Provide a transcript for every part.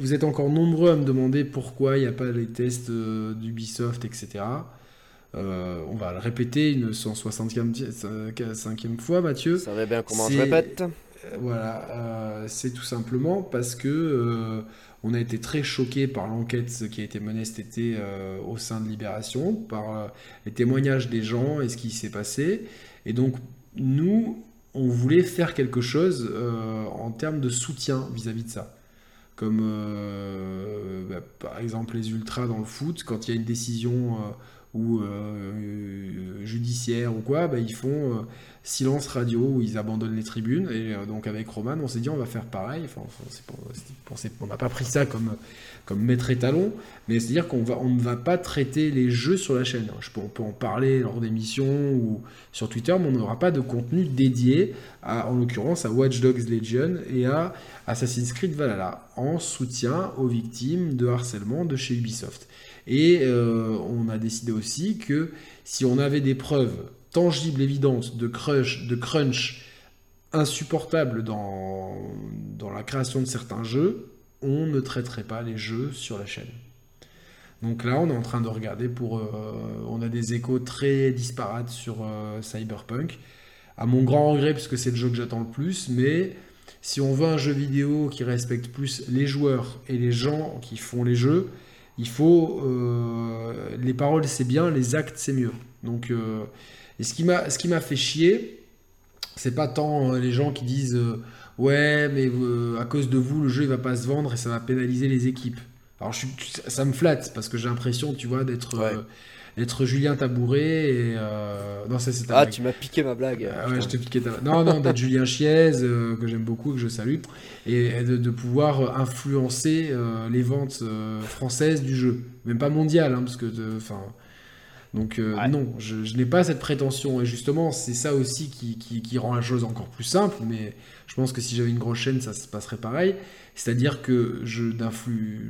vous êtes encore nombreux à me demander pourquoi il n'y a pas les tests d'Ubisoft, etc. on va le répéter une 165e fois, Mathieu. Ça va bien comment je répète? Voilà, c'est tout simplement parce que on a été très choqué par l'enquête qui a été menée cet été euh, au sein de Libération, par euh, les témoignages des gens et ce qui s'est passé. Et donc, nous, on voulait faire quelque chose euh, en termes de soutien vis-à-vis de ça. Comme bah, par exemple les ultras dans le foot, quand il y a une décision ou judiciaire ou quoi, bah, ils font silence radio où ils abandonnent les tribunes. Et euh, donc avec Roman, on s'est dit on va faire pareil. Enfin, on n'a pas pris ça comme, comme maître étalon, mais c'est-à-dire qu'on va, on ne va pas traiter les jeux sur la chaîne. Je peux, on peut en parler lors d'émissions ou sur Twitter, mais on n'aura pas de contenu dédié, à, en l'occurrence à Watch Dogs Legion et à Assassin's Creed Valhalla, en soutien aux victimes de harcèlement de chez Ubisoft. Et euh, on a décidé aussi que si on avait des preuves tangible, évidente de crunch, de crunch insupportable dans, dans la création de certains jeux, on ne traiterait pas les jeux sur la chaîne. Donc là, on est en train de regarder pour. Euh, on a des échos très disparates sur euh, Cyberpunk. À mon grand regret, puisque c'est le jeu que j'attends le plus, mais si on veut un jeu vidéo qui respecte plus les joueurs et les gens qui font les jeux, il faut. Euh, les paroles, c'est bien, les actes, c'est mieux. Donc. Et ce qui m'a, fait chier, c'est pas tant les gens qui disent ouais, mais euh, à cause de vous, le jeu il va pas se vendre et ça va pénaliser les équipes. Alors je, ça me flatte parce que j'ai l'impression, tu vois, d'être d'être Julien Tabouret et non ça c'est ah tu m'as piqué ma blague ah ouais je t'ai piqué ta non non d'être Julien Chiez que j'aime beaucoup que je salue et de, pouvoir influencer les ventes françaises du jeu. Même pas mondial hein, parce que enfin donc euh, non, je, n'ai pas cette prétention. Et justement, c'est ça aussi qui, rend la chose encore plus simple. Mais je pense que si j'avais une grosse chaîne, ça se passerait pareil. C'est-à-dire que je,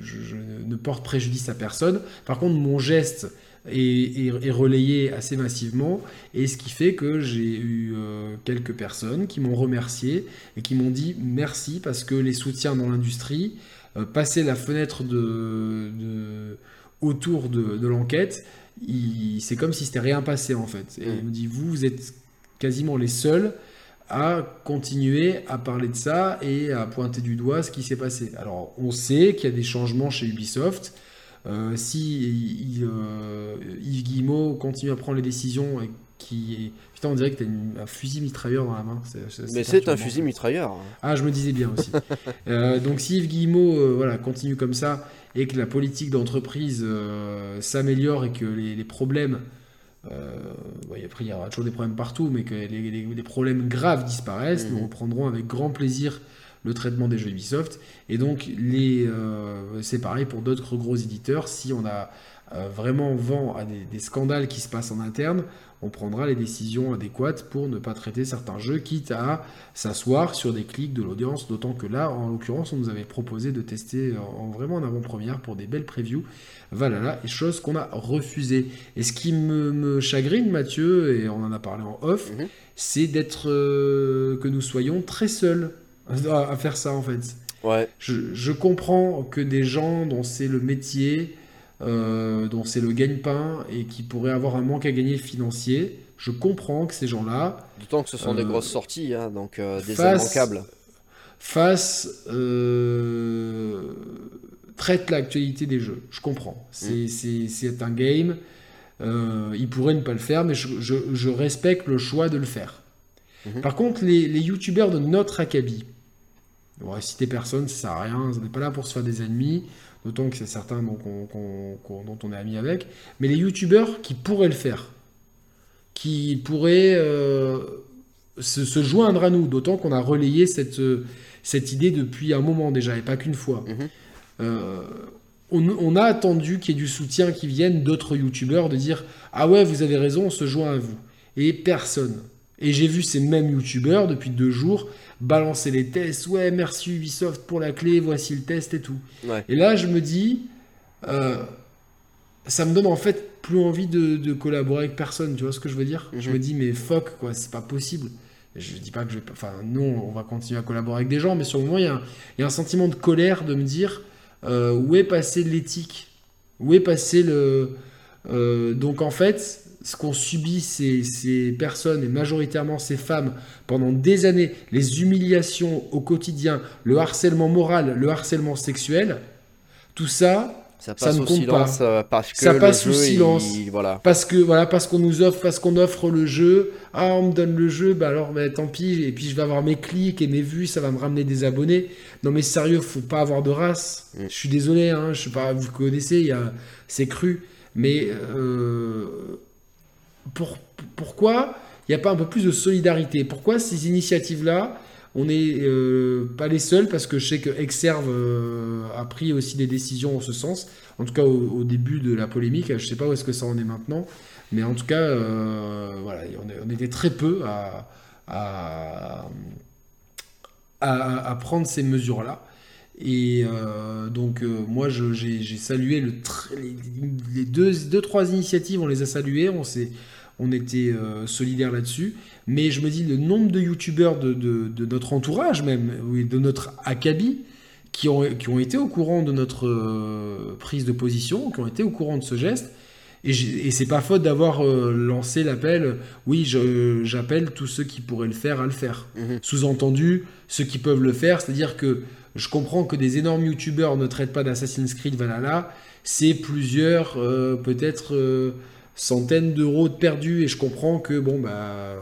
je, ne porte préjudice à personne. Par contre, mon geste est, relayé assez massivement. Et ce qui fait que j'ai eu euh, quelques personnes qui m'ont remercié et qui m'ont dit merci parce que les soutiens dans l'industrie, euh, passer la fenêtre de, autour de l'enquête, c'est comme si c'était rien passé en fait. Et il me dit, vous, vous êtes quasiment les seuls à continuer à parler de ça et à pointer du doigt ce qui s'est passé. Alors, on sait qu'il y a des changements chez Ubisoft. Euh, si euh, Yves Guillemot continue à prendre les décisions et qui Putain, on dirait que tu as un fusil mitrailleur dans la main. Mais c'est un fusil mitrailleur. Ah, je me disais bien aussi. Euh, donc, si Yves Guillemot voilà, continue comme ça et que la politique d'entreprise euh, s'améliore et que les, problèmes, euh, après il y aura toujours des problèmes partout, mais que les, problèmes graves disparaissent, nous mhm. reprendrons avec grand plaisir le traitement des jeux Ubisoft. Et donc, les, euh, c'est pareil pour d'autres gros éditeurs. Si on a vraiment vent à des, scandales qui se passent en interne, on prendra les décisions adéquates pour ne pas traiter certains jeux, quitte à s'asseoir sur des clics de l'audience, d'autant que là, en l'occurrence, on nous avait proposé de tester en, vraiment en avant-première pour des belles previews Valhalla, et chose qu'on a refusé. Et ce qui me, chagrine, Mathieu, et on en a parlé en off, mhm. c'est d'être euh, que nous soyons très seuls à, faire ça en fait. Ouais. je comprends que des gens dont c'est le métier, euh, dont c'est le gagne-pain et qui pourrait avoir un manque à gagner financier. Je comprends que ces gens-là. D'autant que ce sont des euh, grosses sorties, hein, donc euh, des immanquables. Face. traite l'actualité des jeux. Je comprends. C'est mm. un game. ils pourraient ne pas le faire, mais je, respecte le choix de le faire. Mm-hmm. Par contre, les, les youtubeurs de notre acabit, on va citer personne, ça sert à rien, on n'est pas là pour se faire des ennemis d'autant que c'est certains dont on est ami avec, mais les youtubeurs qui pourraient le faire, qui pourraient euh, se, joindre à nous, d'autant qu'on a relayé cette, cette idée depuis un moment déjà, et pas qu'une fois. Mhm. Euh, on, a attendu qu'il y ait du soutien qui vienne d'autres youtubeurs, de dire Ah ouais, vous avez raison, on se joint à vous. Et personne. Et j'ai vu ces mêmes youtubeurs depuis deux jours balancer les tests. Ouais, merci Ubisoft pour la clé, voici le test et tout. Et là, je me dis, euh, ça me donne en fait plus envie de, collaborer avec personne. Tu vois ce que je veux dire? Je mhm. me dis, mais fuck, quoi, c'est pas possible. Je dis pas que je vais. Enfin, non, on va continuer à collaborer avec des gens, mais sur le moment, il y, a un, sentiment de colère de me dire. où est passé l'éthique? Où est passé le... donc en fait, ce qu'ont subi ces, ces, personnes, et majoritairement ces femmes, pendant des années, les humiliations au quotidien, le harcèlement moral, le harcèlement sexuel, tout ça, ça, passe ne au compte silence pas. euh, parce que Ça passe sous silence. il- voilà. Parce que voilà, parce qu'on nous offre, parce qu'on offre le jeu. Ah, on me donne le jeu, bah alors, bah, tant pis. Et puis je vais avoir mes clics et mes vues, ça va me ramener des abonnés. Non mais sérieux, faut pas avoir de race. Mm. Je suis désolé, hein, je sais pas, vous connaissez, il y a, c'est cru. Mais euh, pour, pourquoi il n'y a pas un peu plus de solidarité? Pourquoi ces initiatives-là on n'est euh, pas les seuls? Parce que je sais que Exerve euh, a pris aussi des décisions en ce sens. En tout cas, au, début de la polémique, je ne sais pas où est-ce que ça en est maintenant, mais en tout cas, euh, voilà, on, était très peu à- à prendre ces mesures-là. Et euh, donc, euh, moi, j'ai salué le les, les deux, deux, trois initiatives, on les a saluées, on, on était euh, solidaires là-dessus. Mais je me dis, le nombre de youtubeurs de, de- de notre entourage, même, oui, de notre acabit, qui ont, qui ont été au courant de notre prise de position, qui ont été au courant de ce geste. Et, et c'est pas faute d'avoir lancé l'appel, oui, j'appelle tous ceux qui pourraient le faire à le faire. Mhm. Sous-entendu, ceux qui peuvent le faire, c'est-à-dire que je comprends que des énormes youtubeurs ne traitent pas d'Assassin's Creed Valhalla, c'est plusieurs, euh, peut-être euh, centaines d'euros de perdus, et je comprends que, bon, bah. euh,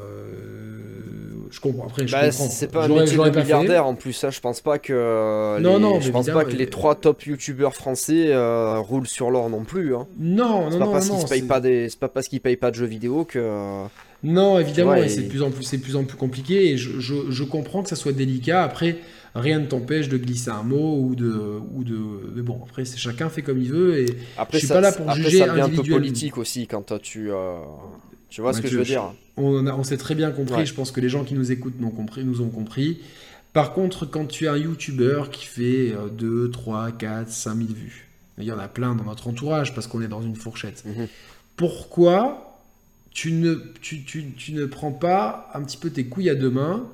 je comprends. Après, je Bah, comprends. c'est pas un métier de milliardaire en plus. hein. Je pense pas que euh, Non, les, non, je pense pas que les trois top youtubeurs français euh, roulent sur l'or non plus. Hein. Non, non, pas non, parce non, payent pas des, c'est pas parce qu'ils payent pas de jeux vidéo que. Non, évidemment, et c'est de plus en plus, c'est plus en plus compliqué. Et je, je- je comprends que ça soit délicat. Après, rien ne t'empêche de glisser un mot ou de, ou de. Mais bon, après, c'est chacun fait comme il veut. Et Après, Je suis ça, pas là pour après, juger ça devient un peu politique aussi quand tu. euh, Tu vois ce que je veux dire on, a- on s'est très bien compris. Ouais. Je pense que les gens qui nous écoutent compris, nous ont compris. Par contre, quand tu es un YouTuber qui fait euh, 2, 3, 4, 5 000 vues, il y en a plein dans notre entourage parce qu'on est dans une fourchette. Mhm. Pourquoi tu ne, tu, tu- tu ne prends pas un petit peu tes couilles à deux mains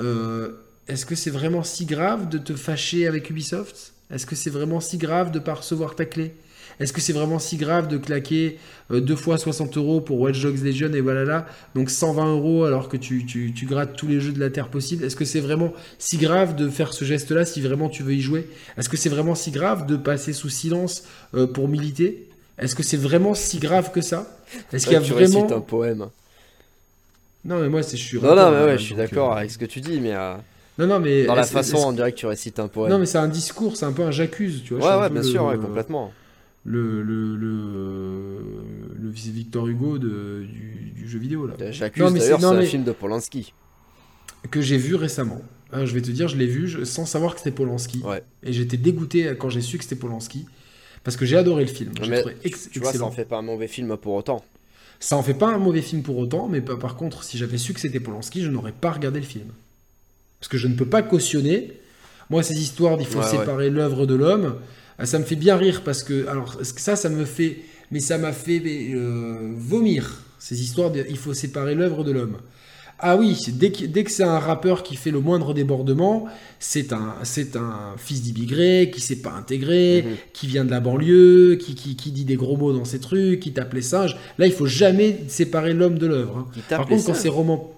Euh, Est-ce que c'est vraiment si grave de te fâcher avec Ubisoft? Est-ce que c'est vraiment si grave de ne pas recevoir ta clé? Est-ce que c'est vraiment si grave de claquer euh, deux fois 60 euros pour Watch Dogs Legion et voilà là, donc 120 euros alors que tu, tu, tu grattes tous les jeux de la Terre possible? Est-ce que c'est vraiment si grave de faire ce geste-là si vraiment tu veux y jouer? Est-ce que c'est vraiment si grave de passer sous silence euh, pour militer? Est-ce que c'est vraiment si grave que ça? Est-ce qu'il y a vraiment... un poème. Non mais moi c'est je suis Non, non, mais hein, ouais, je suis d'accord euh, avec ce que tu dis, mais Non non mais dans la façon, on dirait que tu récites un poème. Non mais c'est un discours, c'est un peu un j'accuse, tu vois. ouais, ouais, bien le- sûr, ouais, complètement. Le le le, le Victor Hugo de, du, du jeu vidéo là. J'accuse d'ailleurs, c'est- un mais- film de Polanski. que j'ai vu récemment. Hein, je vais te dire, je l'ai vu je- sans savoir que c'était Polanski. Ouais. Et j'étais dégoûté quand j'ai su que c'était Polanski. Parce que j'ai adoré le film. Mais trouvé ex- Tu vois, ça en fait pas un mauvais film pour autant. Ça en fait pas un mauvais film pour autant, mais pa- par contre, si j'avais su que c'était Polanski, je n'aurais pas regardé le film. Parce que je ne peux pas cautionner. Moi, ces histoires d'il faut Ouais, ouais. séparer l'œuvre de l'homme, euh, ça me fait bien rire parce que. Alors, ça, ça me fait. Mais ça m'a fait euh, vomir. Ces histoires de il faut séparer l'œuvre de l'homme. Ah oui, dès que, dès que c'est un rappeur qui fait le moindre débordement, c'est un, c'est un fils d'immigré qui s'est pas intégré, Mhm. qui vient de la banlieue, qui, qui, qui dit des gros mots dans ses trucs, qui tape les singes. Là, il faut jamais séparer l'homme de l'œuvre. hein. Par contre, quand c'est roman...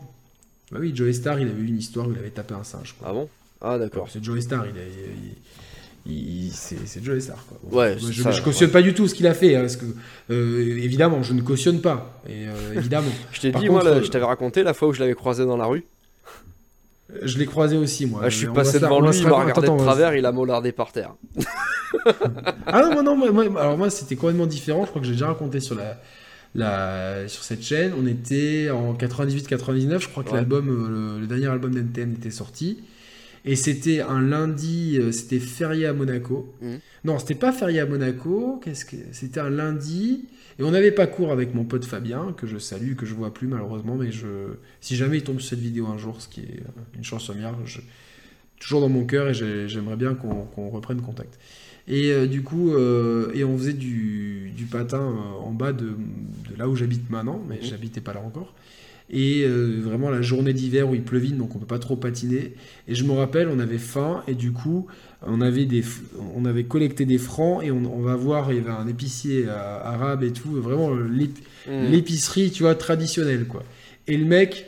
Bah oui, Joey Star, il avait eu une histoire où il avait tapé un singe. Quoi. Ah bon? Ah d'accord. C'est Joey Star, il, il- il- il- c'est Joey Star. Quoi. Bon, Ouais, moi, je, ça, je cautionne pas du tout ce qu'il a fait, hein, parce que euh, évidemment, je ne cautionne pas. Et euh, évidemment, Je t'ai dit, moi, là, je t'avais raconté la fois où je l'avais croisé dans la rue. je l'ai croisé aussi moi. Ah, je suis passé devant lui, il m'a regardé de travers, il a mollardé par terre. Ah non, moi, non, moi, moi- alors moi c'était complètement différent. Je crois que j'ai déjà raconté sur la, la sur cette chaîne. On était en 98-99. Je crois que Ouais. l'album, euh, le, le dernier album d'NTM était sorti. Et c'était un lundi, euh, c'était férié à Monaco. Mhm. Non, c'était pas férié à Monaco. Qu'est-ce que c'était un lundi et on n'avait pas cours avec mon pote Fabien que je salue, que je vois plus malheureusement, mais je si jamais il tombe sur cette vidéo un jour, ce qui est une chance sur je toujours dans mon cœur et j'ai- j'aimerais bien qu'on qu'on reprenne contact. Et euh, du coup, euh, et on faisait du, du patin euh, en bas de, de là où j'habite maintenant, mais Mhm. j'habitais pas là encore. Et vraiment la journée d'hiver où il pleuvine, donc on peut pas trop patiner. Et je me rappelle, on avait faim et du coup, on avait, des, on avait collecté des francs et on, va voir, il y avait un épicier arabe et tout, vraiment mmh. l'épicerie, tu vois, traditionnelle, quoi. Et le mec,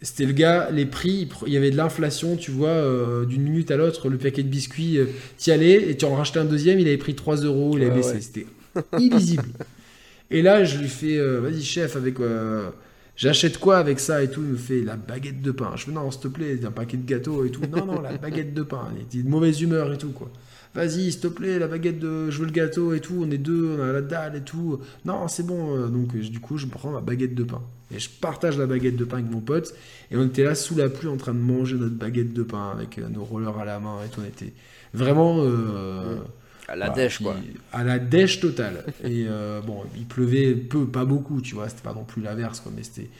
c'était le gars, les prix, il y avait de l'inflation, tu vois, euh, d'une minute à l'autre, le paquet de biscuits, euh, t'y allais, et tu en rachetais un deuxième, il avait pris 3 euros, il avait baissé, c'était illisible. et là, je lui fais, vas-y chef, avec j'achète quoi avec ça et tout? Il me fait la baguette de pain. Je fais non, s'il te plaît, un paquet de gâteaux et tout. Non, non, la baguette de pain. Il était de mauvaise humeur et tout, quoi. Vas-y, s'il te plaît, la baguette de. Je veux le gâteau et tout. On est deux, on a la dalle et tout. Non, c'est bon. Euh, donc, du coup, je prends ma baguette de pain. Et je partage la baguette de pain avec mon pote. Et on était là sous la pluie en train de manger notre baguette de pain avec euh, nos rollers à la main et tout. On était vraiment. Euh, à la dèche, quoi. À la dèche totale. et euh, bon, il pleuvait peu, pas beaucoup, tu vois. C'était pas non plus l'averse, quoi. Mais c'était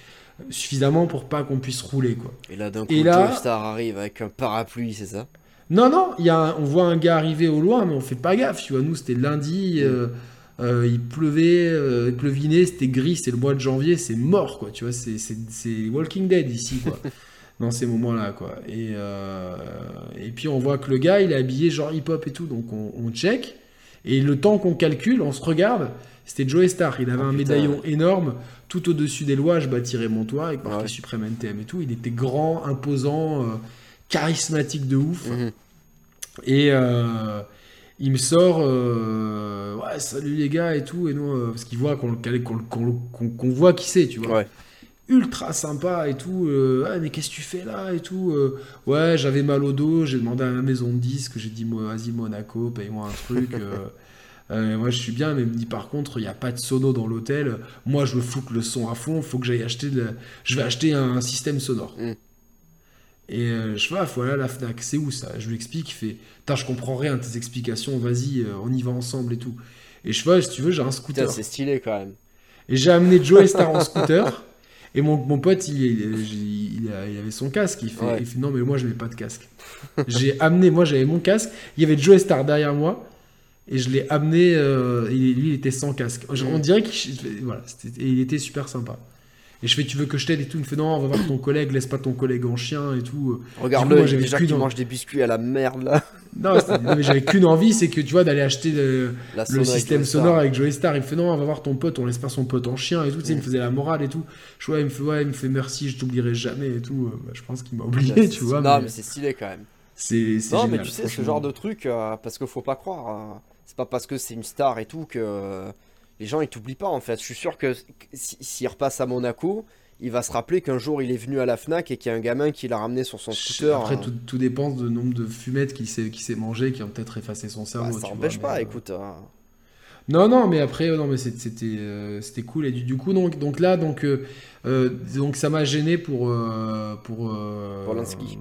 suffisamment pour pas qu'on puisse rouler, quoi. Et là, d'un coup, là... Star arrive avec un parapluie, c'est ça? Non, non, y a on voit un gars arriver au loin, mais on fait pas gaffe, tu vois. Nous, c'était lundi. Euh, euh, il pleuvait, il pleuvinait, c'était gris, c'est le mois de janvier, c'est mort, quoi. Tu vois, c'est Walking Dead ici, quoi. dans ces moments-là, quoi. Et, euh, et puis on voit que le gars, il est habillé genre hip-hop et tout, donc on, check. Et le temps qu'on calcule, on se regarde, c'était Joe Star. Il avait un médaillon énorme tout au-dessus des lois. Je bâtirai mon toit avec marqué Supreme NTM et tout. Il était grand, imposant, euh, charismatique de ouf. Mhm. Et euh, il me sort, ouais, salut les gars et tout. Et nous, parce qu'il voit qu'on voit qui c'est, tu vois. Ouais ultra sympa et tout. Euh, mais qu'est-ce que tu fais là et tout euh, Ouais, j'avais mal au dos, j'ai demandé à la maison de disque, j'ai dit vas-y Monaco, paye-moi un truc. Euh, moi je suis bien, mais il me dit par contre, il n'y a pas de sono dans l'hôtel. Moi je veux foutre le son à fond, faut que j'aille acheter de Je vais acheter un, système sonore. Mm. Et je vois, voilà la Fnac, c'est où ça? Je lui explique, il fait Putain, je comprends rien de tes explications, vas-y, on y va ensemble et tout. Et je vois, si tu veux, j'ai un scooter. C'est stylé quand même. Et j'ai amené Joe Star en scooter. Et mon, mon pote, il, il, avait son casque. Il fait, Non, mais moi, je n'ai pas de casque. j'ai amené, moi, j'avais mon casque. Il y avait Joe Star derrière moi. Et je l'ai amené. Euh, lui, il était sans casque. On dirait qu'il voilà, il était super sympa. Et je fais, tu veux que je t'aide et tout. Il me fait, non, on va voir ton collègue, laisse pas ton collègue en chien et tout. Regarde-le, déjà qu'il mange des biscuits à la merde là. Non, mais j'avais qu'une envie, c'est que tu vois, d'aller acheter le, système sonore avec Joey Star. Il me fait, non, on va voir ton pote, on laisse pas son pote en chien et tout. Tu sais, il me mm. faisait la morale et tout. Je vois, il me fait, ouais, il me fait merci, je t'oublierai jamais et tout. Bah, je pense qu'il m'a oublié, tu vois. Non, mais, c'est stylé quand même. C'est Non, mais tu sais, ce genre de truc, euh, parce qu'il faut pas croire, hein. c'est pas parce que c'est une star et tout que les gens ils t'oublient pas en fait. Je suis sûr que s'il repasse à Monaco, il va se rappeler qu'un jour il est venu à la Fnac et qu'il y a un gamin qui l'a ramené sur son scooter. Après, hein. tout, dépend du nombre de fumettes qu'il s'est, qui mangé, qui ont peut-être effacé son cerveau. Bah, ça n'empêche pas, euh, écoute. Hein. Non, non, mais après, non, mais c'était, euh, c'était cool. Et du, coup, donc, donc là, donc, euh, donc ça m'a gêné pour. pour Polanski.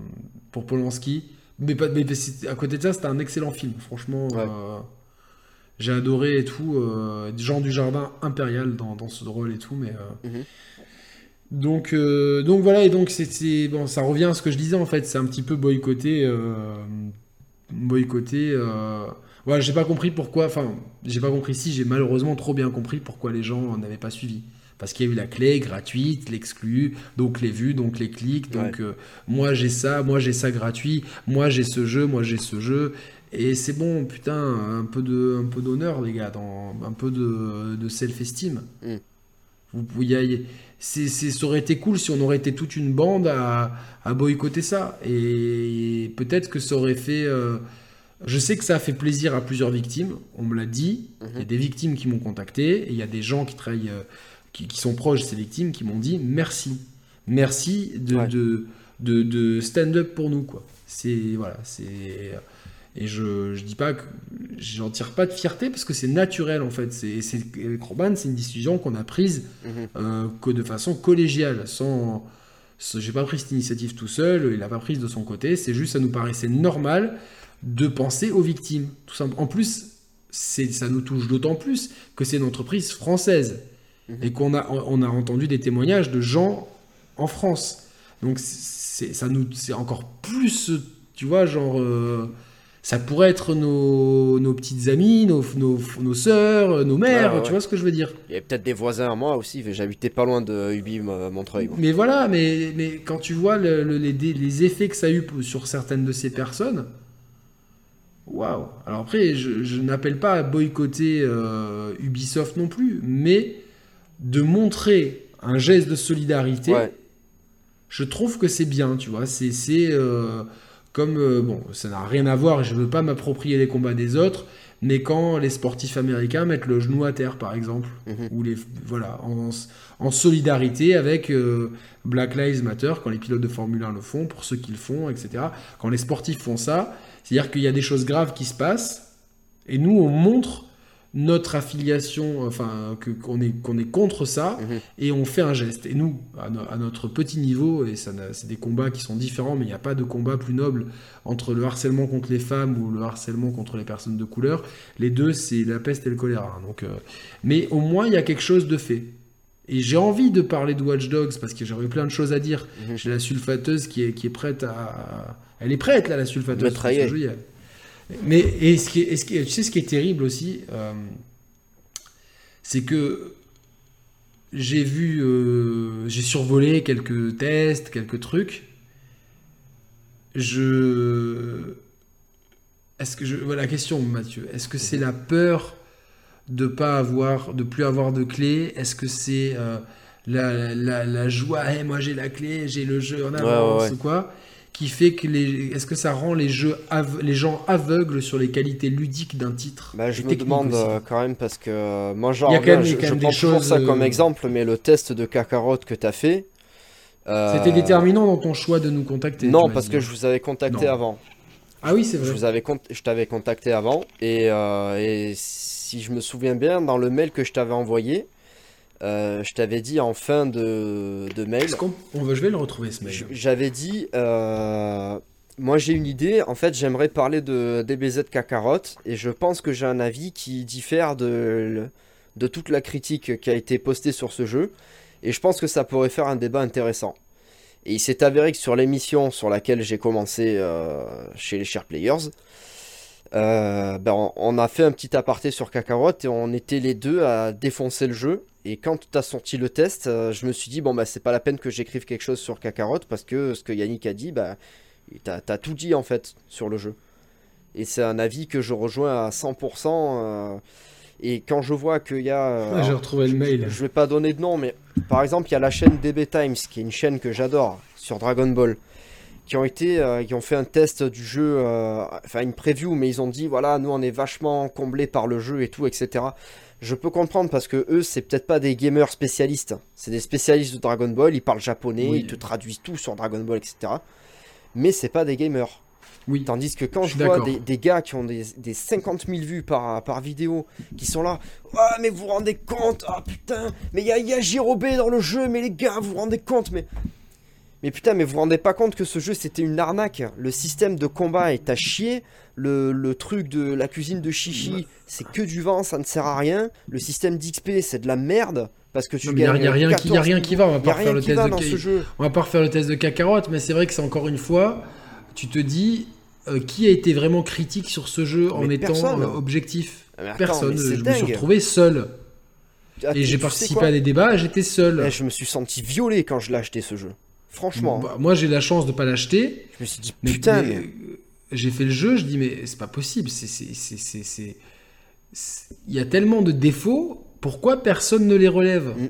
pour Polanski. Mais, pas, mais, à côté de ça, c'était un excellent film. Franchement, j'ai adoré et tout. Jean du Jardin impérial dans, dans ce rôle et tout, mais. Mhm. Donc, euh, donc voilà, et donc c'est bon, ça revient à ce que je disais en fait, c'est un petit peu boycotté, euh, boycotté. Euh, voilà, j'ai pas compris pourquoi, enfin, j'ai pas compris si, j'ai malheureusement trop bien compris pourquoi les gens n'avaient pas suivi. Parce qu'il y a eu la clé gratuite, l'exclu, donc les vues, donc les clics, donc moi j'ai ça, moi j'ai ça gratuit, moi j'ai ce jeu, moi j'ai ce jeu. Et c'est bon, putain, un peu de, un peu d'honneur, les gars, dans, un peu de, de self-esteem. Mm. Vous, Vous, y, c'est, ça aurait été cool si on aurait été toute une bande à, boycotter ça. Et, peut-être que ça aurait fait. Euh, je sais que ça a fait plaisir à plusieurs victimes, on me l'a dit. Il y a mhm. des victimes qui m'ont contacté et il y a des gens qui travaillent, euh, qui, sont proches de ces victimes qui m'ont dit merci. Merci de, de, de, stand-up pour nous. quoi. C'est. Voilà, c'est. Et je, je dis pas que j'en tire pas de fierté parce que c'est naturel en fait. C'est, c'est, Roman, c'est une décision qu'on a prise mhm. euh, que de façon collégiale, sans. J'ai pas pris cette initiative tout seul, il a pas prise de son côté. C'est juste, ça nous paraissait normal de penser aux victimes. Tout simplement. En plus, c'est, ça nous touche d'autant plus que c'est une entreprise française mhm. et qu'on a, on a entendu des témoignages de gens en France. Donc c'est, ça nous, c'est encore plus, tu vois, genre. Euh, ça pourrait être nos, nos petites amies, nos, nos, nos sœurs, nos mères, ah, tu vois ce que je veux dire Il y a peut-être des voisins à moi aussi, j'habitais pas loin de Ubi Montreuil. Mais voilà, mais, mais quand tu vois les, les, effets que ça a eu sur certaines de ces personnes, Waouh Alors après, je, je n'appelle pas à boycotter euh, Ubisoft non plus, mais de montrer un geste de solidarité, Ouais. je trouve que c'est bien, tu vois. C'est c'est, euh, comme... euh, bon, ça n'a rien à voir, je veux pas m'approprier les combats des autres, mais quand les sportifs américains mettent le genou à terre, par exemple, Mhm. ou les... Voilà, en, en solidarité avec euh, Black Lives Matter, quand les pilotes de Formule 1 le font, pour ceux qui le font, etc. Quand les sportifs font ça, c'est-à-dire qu'il y a des choses graves qui se passent, et nous, on montre notre affiliation, enfin, qu'on est, qu'on est contre ça, Mhm. et on fait un geste. Et nous, à, no- à notre petit niveau, et ça c'est des combats qui sont différents, mais il n'y a pas de combat plus noble entre le harcèlement contre les femmes ou le harcèlement contre les personnes de couleur. Les deux, c'est la peste et le choléra. Donc, euh, mais au moins, il y a quelque chose de fait. Et j'ai envie de parler de Watch Dogs parce que j'aurais plein de choses à dire. Mhm. J'ai la sulfateuse qui est, qui est prête à. Elle est prête là, la sulfateuse. Mais et ce qui est, et ce qui est- tu sais ce qui est terrible aussi, euh, c'est que j'ai vu, euh, j'ai survolé quelques tests, quelques trucs. Je, est-ce que je, voilà la question, Mathieu. Est-ce que c'est la peur de pas avoir, de plus avoir de clé? Est-ce que c'est euh, la, la, la joie Hey, Moi j'ai la clé, j'ai le jeu en avance ouais, ouais. ou quoi? Qui fait que les, est-ce que ça rend les jeux, ave- les gens aveugles sur les qualités ludiques d'un titre Bah, je me demande aussi? euh, quand même parce que euh, moi a quand même- je, je prends toujours ça comme euh, exemple, mais le test de Kakarot que tu as fait. euh, C'était déterminant dans ton choix de nous contacter. Non, parce que je vous avais contacté Non. avant. Ah oui, c'est Je vrai. vous avais cont- je t'avais contacté avant et, euh, et si je me souviens bien, dans le mail que je t'avais envoyé, euh, je t'avais dit en fin de, de mail, Est-ce qu'on on va, je vais le retrouver ce mail. j'avais dit, euh, moi j'ai une idée, en fait j'aimerais parler de DBZ Kakarot et je pense que j'ai un avis qui diffère de, de toute la critique qui a été postée sur ce jeu et je pense que ça pourrait faire un débat intéressant. Et il s'est avéré que sur l'émission sur laquelle j'ai commencé euh, chez les Share Players, euh, ben, on, on a fait un petit aparté sur Kakarot et on était les deux à défoncer le jeu. Et quand tu as sorti le test, euh, je me suis dit, bon, bah, c'est pas la peine que j'écrive quelque chose sur Kakarot parce que ce que Yannick a dit, bah, t'as as tout dit en fait sur le jeu. Et c'est un avis que je rejoins à 100%. euh, et quand je vois qu'il y a. Ah, J'ai retrouvé le mail. je vais pas donner de nom, mais par exemple, il y a la chaîne DB Times, qui est une chaîne que j'adore, sur Dragon Ball, qui ont été, euh, qui ont fait un test du jeu, euh, enfin une preview, mais ils ont dit, voilà, nous on est vachement comblés par le jeu et tout, etc. Je peux comprendre parce que eux, c'est peut-être pas des gamers spécialistes, c'est des spécialistes de Dragon Ball, ils parlent japonais, Oui. ils te traduisent tout sur Dragon Ball, etc. Mais c'est pas des gamers. Oui. Tandis que quand Je vois des, des gars qui ont des, des 50 000 vues par, par vidéo, qui sont là, ah mais vous vous rendez compte, ah putain, mais il y a, y a Jirobé dans le jeu, mais les gars, vous vous rendez compte, mais... Mais putain, mais vous vous rendez pas compte que ce jeu c'était une arnaque Le système de combat est à chier, le, le truc de la cuisine de Chichi, c'est que du vent, ça ne sert à rien, le système d'XP c'est de la merde, parce que tu mais Il n'y a, gagnes a rien qui, y a 14 rien qui va. On va pas refaire le test de ce. On va pas refaire le test de Kakarot, mais c'est vrai que c'est encore une fois, tu te dis euh, qui a été vraiment critique sur ce jeu en étant euh, objectif? Ah, mais attends, Personne. mais Je me suis retrouvé seul. Ah, Et j'ai participé à des débats, j'étais seul. Eh, Je me suis senti violé quand je l'ai acheté ce jeu. Franchement, Bah, moi j'ai la chance de pas l'acheter. je me suis dit Mais, putain, mais, mais- euh, j'ai fait le jeu, je dis mais c'est pas possible. C'est, Il y a tellement de défauts, pourquoi personne ne les relève? Mm.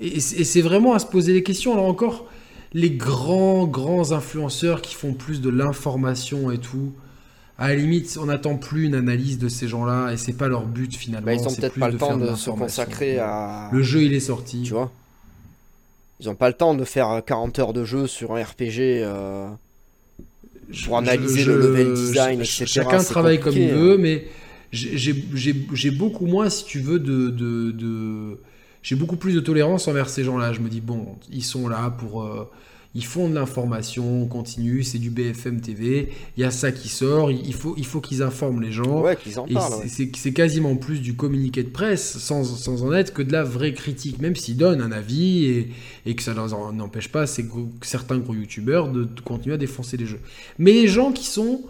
Et, et c'est vraiment à se poser les questions. Alors encore, les grands, grands influenceurs qui font plus de l'information et tout, à la limite, on n'attend plus une analyse de ces gens-là et c'est pas leur but finalement. bah, ils ont peut-être pas le temps de se consacrer à. Le jeu, il est sorti. Tu vois? Ils ont pas le temps de faire euh, 40 heures de jeu sur un RPG euh, pour analyser je- le level design, etc. Chacun travaille comme il compliqué, veut, hein. mais j'ai- beaucoup moins, si tu veux, de. de, de- J'ai beaucoup plus de tolérance envers ces gens-là. Je me dis, bon, ils sont là pour. euh, ils font de l'information continue, c'est du BFM TV, il y a ça qui sort, il faut, il faut qu'ils informent les gens. Ouais, qu'ils en Et parlent. c'est- ouais. c'est c'est quasiment plus du communiqué de presse, sans, sans en être que de la vraie critique, même s'ils donnent un avis et, et que ça n'empêche pas ces gros- certains gros youtubeurs de, de continuer à défoncer les jeux. Mais les gens qui sont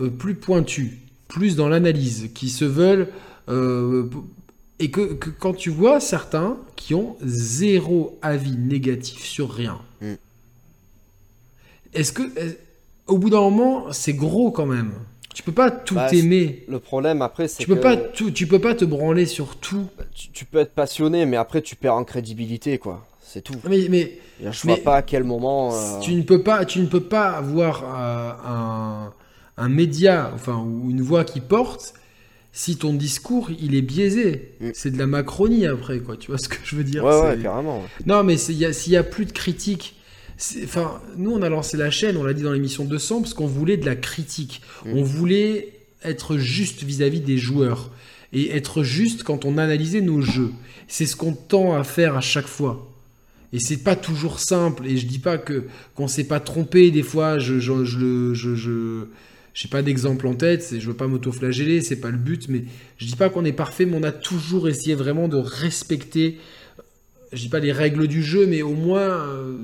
euh, plus pointus, plus dans l'analyse, qui se veulent... euh, et que, que quand tu vois certains qui ont zéro avis négatif sur rien, Mm. Est-ce que... est- au bout d'un moment, c'est gros quand même. Tu peux pas tout Bah, aimer. Le problème après, c'est Tu peux que pas tout, tu peux pas te branler sur tout. tu, tu peux être passionné, mais après tu perds en crédibilité, quoi. C'est tout. Mais, mais Je Mais- vois pas à quel moment. euh, tu ne peux pas, tu ne peux pas avoir euh, un, un média, enfin ou une voix qui porte si ton discours il est biaisé. Mm. C'est de la Macronie après quoi. Tu vois ce que je veux dire? Ouais, ouais, carrément. ouais. Non, mais c'est- il y s'il y a plus de critique, c'est- enfin, nous on a lancé la chaîne, on l'a dit dans l'émission 200, parce qu'on voulait de la critique. Mm. On voulait être juste vis-à-vis des joueurs et être juste quand on analysait nos jeux. C'est ce qu'on tend à faire à chaque fois. Et c'est pas toujours simple. Et je dis pas que qu'on s'est pas trompé des fois. Je je je je, je- j'ai pas d'exemple en tête. c'est- Je veux pas m'auto-flageller. C'est pas le but. Mais je dis pas qu'on est parfait. Mais on a toujours essayé vraiment de respecter je dis pas les règles du jeu, mais au moins euh,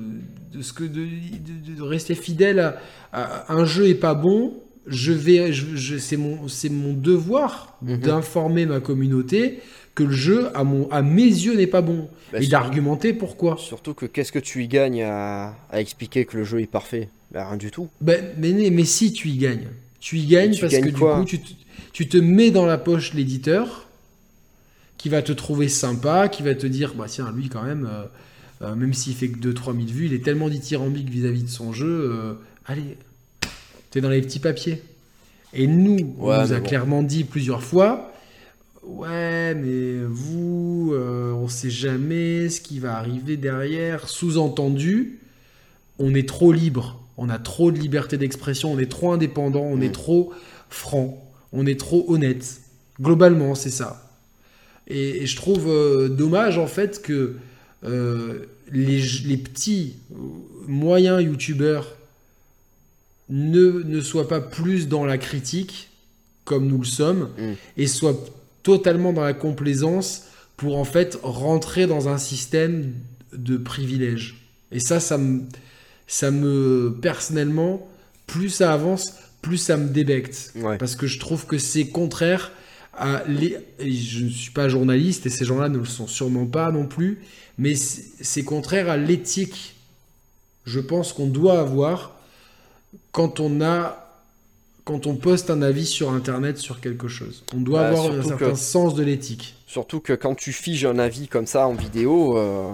de, ce que de, de- de rester fidèle à, à- un jeu est pas bon. Je vais, je, je- c'est mon, c'est mon devoir Mhm. d'informer ma communauté que le jeu, à, mon, à mes yeux, n'est pas bon Bah, et d'argumenter pourquoi. Surtout que qu'est-ce que tu y gagnes à, à expliquer que le jeu est parfait? Bah, Rien du tout. Ben, mais, si tu y gagnes, tu y gagnes tu parce gagnes que du coup, tu te, tu te mets dans la poche l'éditeur qui va te trouver sympa, qui va te dire, bah tiens, lui quand même, euh, euh, même s'il fait que 2-3 000 vues, il est tellement dithyrambique vis-à-vis de son jeu, euh, allez, t'es dans les petits papiers. Et nous, on Ouais, nous a bon. clairement dit plusieurs fois, ouais, mais vous, euh, on sait jamais ce qui va arriver derrière. Sous-entendu, on est trop libre, on a trop de liberté d'expression, on est trop indépendant, on Mm. est trop franc, on est trop honnête. Globalement, c'est ça. Et, et je trouve euh, dommage en fait que euh, les, les petits, euh, moyens youtubeurs ne, ne soient pas plus dans la critique, comme nous le sommes, Mm. et soient totalement dans la complaisance pour en fait rentrer dans un système de privilèges. Et ça, ça me, ça me personnellement, plus ça avance, plus ça me débecte. Ouais. Parce que je trouve que c'est contraire les... Je ne suis pas journaliste et ces gens-là ne le sont sûrement pas non plus, mais c'est contraire à l'éthique, je pense qu'on doit avoir quand on a quand on poste un avis sur internet sur quelque chose. On doit Bah, avoir un certain que- sens de l'éthique. Surtout que quand tu figes un avis comme ça en vidéo, euh,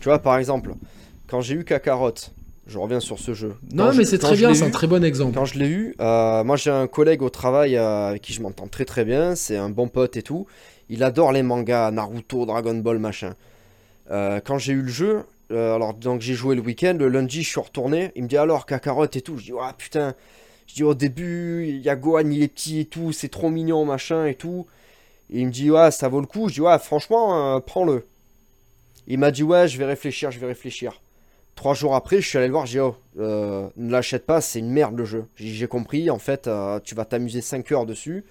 tu vois, par exemple, quand j'ai eu Kakarot, je reviens sur ce jeu. Non, mais c'est très bien, c'est un très bon exemple. Quand je l'ai eu, euh, moi j'ai un collègue au travail euh, avec qui je m'entends très très bien, c'est un bon pote et tout. Il adore les mangas, Naruto, Dragon Ball, machin. Euh, quand j'ai eu le jeu, alors donc j'ai joué le week-end, le lundi je suis retourné, il me dit alors Kakarot et tout, je dis ah putain, je dis au début il y a Gohan, il est petit et tout, c'est trop mignon machin et tout. Et il me dit ouais ça vaut le coup, je dis ouais franchement prends-le. Il m'a dit ouais je vais réfléchir, je vais réfléchir. Trois jours après, je suis allé le voir, j'ai dit, oh, euh, ne l'achète pas, c'est une merde le jeu. J'ai compris, en fait, euh, tu vas t'amuser 5 heures dessus,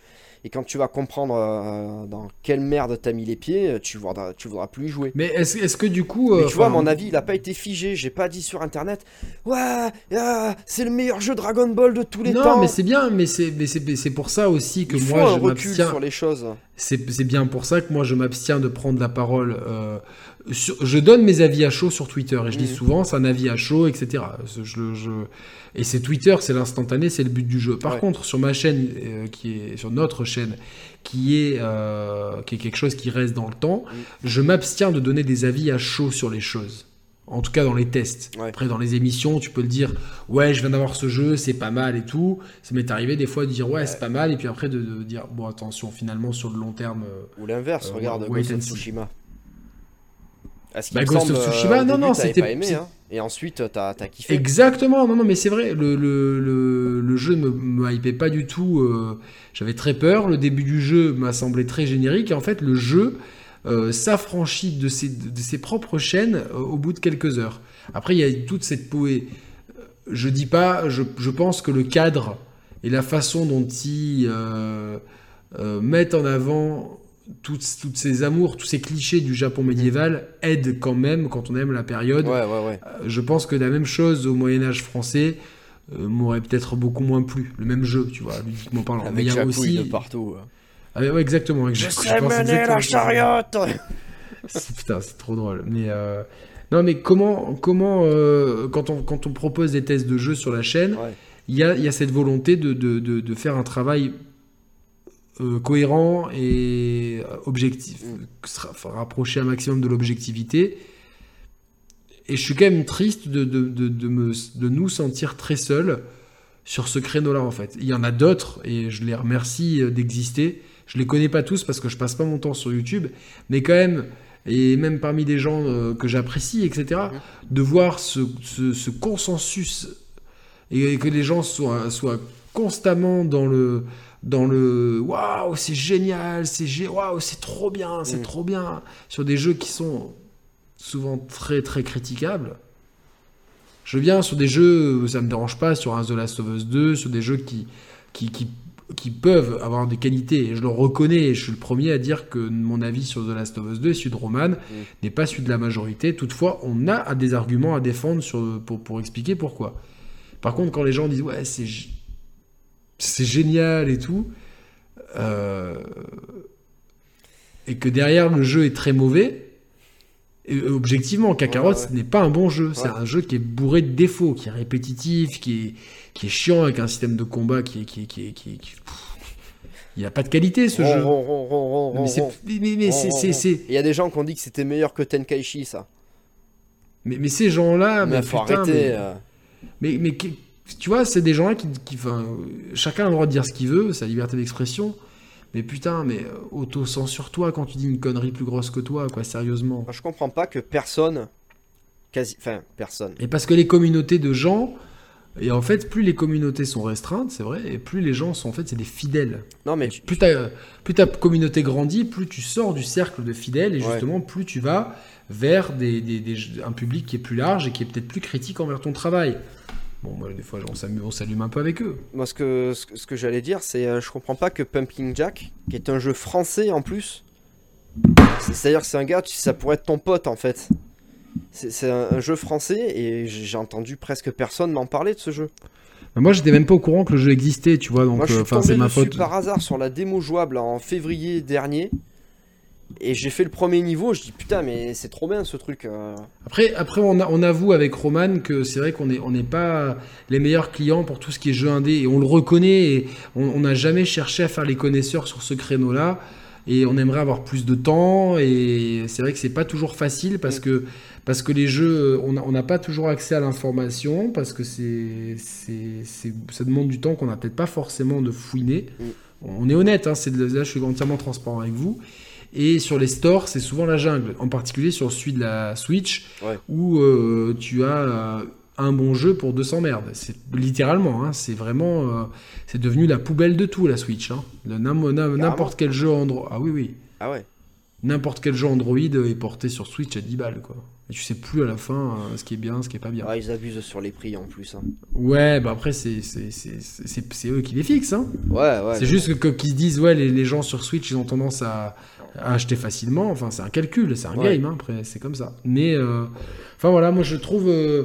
et quand tu vas comprendre euh, dans quelle merde t'as mis les pieds, tu voudras, tu voudras plus y jouer. Mais est-ce est-ce que du coup... Mais tu vois, mon avis, il a pas été figé. J'ai pas dit sur internet, ouais, c'est le meilleur jeu Dragon Ball de tous les Non, temps. mais c'est bien, mais c'est pour ça aussi que il faut moi un je recul m'abstiens. sur les choses. C'est c'est bien pour ça que moi je m'abstiens de prendre la parole. Sur- je donne mes avis à chaud sur Twitter et je dis Mhm. souvent c'est un avis à chaud, etc. Je je- Et c'est Twitter, c'est l'instantané, c'est le but du jeu. Par Ouais. contre, sur ma chaîne, euh, qui est sur notre chaîne, qui est euh, qui est quelque chose qui reste dans le temps, Mhm. je m'abstiens de donner des avis à chaud sur les choses. En tout cas dans les tests. Ouais. Après dans les émissions, tu peux le dire, ouais, je viens d'avoir ce jeu, c'est pas mal et tout. Ça m'est arrivé des fois de dire ouais, c'est pas mal et puis après de, de dire bon attention, finalement sur le long terme. euh, Ou l'inverse, Euh, regarde Ghost of. Tsushima. Bah, Ghost of semble, Tsushima, non, non, c'était- pas aimé, hein. Et ensuite, t'as as kiffé. Exactement, non, non, mais c'est vrai, le, le, le, le jeu ne me, me hypait pas du tout. euh, J'avais très peur. Le début du jeu m'a semblé très générique. Et en fait, le jeu euh, s'affranchit de ses, de ses propres chaînes euh, au bout de quelques heures. Après, il y a toute cette poé. Je dis pas, je, je pense que le cadre et la façon dont ils euh, euh, mettent en avant toutes, toutes ces amours, tous ces clichés du Japon médiéval aident quand même quand on aime la période. Ouais, ouais, ouais. Euh, Je pense que la même chose au Moyen Âge français euh, m'aurait peut-être beaucoup moins plu. Le même jeu, tu vois, ludiquement parlant. Mais Avec il y a aussi... de partout. hein. Ah, exactement. avec Je sais pense mener exactement la chariote Putain, c'est trop drôle. Mais euh, non, mais comment, comment euh, quand on quand on propose des tests de jeux sur la chaîne, Ouais. il y a, il y a cette volonté de, de, de, de faire un travail euh, cohérent et objectif, Mm. enfin, rapprocher un maximum de l'objectivité. Et je suis quand même triste de, de, de, de me, de nous sentir très seuls sur ce créneau-là, en fait. Il y en a d'autres, et je les remercie euh, d'exister. Je les connais pas tous parce que je passe pas mon temps sur YouTube, mais quand même, et même parmi des gens euh, que j'apprécie, etc., de voir ce, ce, ce consensus et que les gens soient, soient constamment dans le dans le waouh c'est génial c'est gé- waouh c'est trop bien c'est Mm. trop bien. Sur des jeux qui sont souvent très très critiquables je bien sur des jeux ça me dérange pas sur un The Last of Us 2 sur des jeux qui qui, qui qui peuvent avoir des qualités et je le reconnais et je suis le premier à dire que mon avis sur The Last of Us 2 et celui de Roman n'est pas celui de la majorité. Toutefois on a des arguments à défendre sur, pour, pour expliquer pourquoi. Par contre quand les gens disent ouais c'est c'est génial et tout euh, et que derrière le jeu est très mauvais et, euh, objectivement Kakarot Ouais, ouais. ce n'est pas un bon jeu c'est un jeu qui est bourré de défauts qui est répétitif qui est, qui est chiant avec un système de combat qui est qui est, qui est- qui est- qui- pff, il n'a pas de qualité ce jeu mais c'est Il y a des gens qui ont dit que c'était meilleur que Tenkaichi, ça. mais, mais ces gens-là mais mais faut putain, arrêter. mais- euh. Mais, tu vois, c'est des gens-là qui, qui- enfin, chacun a le droit de dire ce qu'il veut, sa liberté d'expression. Mais putain, mais euh, auto-censure-toi quand tu dis une connerie plus grosse que toi, quoi, sérieusement. Je comprends pas que personne, quasi, enfin personne. Et parce que les communautés de gens, et en fait, plus les communautés sont restreintes, c'est vrai, et plus les gens sont, en fait, c'est des fidèles. Non mais tu- plus, ta, plus ta communauté grandit, plus tu sors du cercle de fidèles, et Ouais. justement, plus tu vas vers des, des- des- un public qui est plus large et qui est peut-être plus critique envers ton travail. Bon, moi, des fois, on s'allume un peu avec eux. moi ce que ce, que- ce que j'allais dire, c'est euh, je comprends pas que Pumpkin Jack, qui est un jeu français en plus, c'est- c'est-à-dire que c'est un gars, tu- ça pourrait être ton pote en fait. C'est c'est un, un jeu français et j'ai entendu presque personne m'en parler de ce jeu. Mais Moi, j'étais même pas au courant que le jeu existait, tu vois, donc Moi je euh, suis enfin, tombé c'est ma faute. par hasard sur la démo jouable en février dernier. Et j'ai fait le premier niveau, je dis putain mais c'est trop bien ce truc. euh. Après, après on, a- on avoue avec Roman que c'est vrai qu'on n'est on n'est pas les meilleurs clients pour tout ce qui est jeu indé, et on le reconnaît, et on n'a jamais cherché à faire les connaisseurs sur ce créneau-là, et on aimerait avoir plus de temps, et c'est vrai que c'est pas toujours facile, parce que, parce que les jeux, on n'a pas toujours accès à l'information, parce que c'est, c'est, ça demande du temps qu'on n'a peut-être pas forcément de fouiner. Mm. On est honnête, hein, c'est de- là je suis entièrement transparent avec vous. Et sur les stores, c'est souvent la jungle, en particulier sur celui de la Switch, Ouais. où euh, tu as euh, un bon jeu pour 200 merdes. C'est littéralement, hein, c'est vraiment, euh, c'est devenu la poubelle de tout la Switch. hein. N'importe quel jeu Android, ah oui oui, Ah ouais. n'importe quel jeu Android est porté sur Switch à 10 balles quoi. Et tu sais plus à la fin euh, ce qui est bien, ce qui est pas bien. Ah, ils abusent sur les prix en plus. hein. Ouais, bah après c'est eux qui les fixent. Hein. Ouais, ouais. C'est juste qu'ils se disent, ouais, les, les gens sur Switch, ils ont tendance à, à acheter facilement. Enfin, c'est un calcul, c'est un Ouais. game, hein, après, c'est comme ça. Mais, euh, enfin voilà, moi je trouve. euh,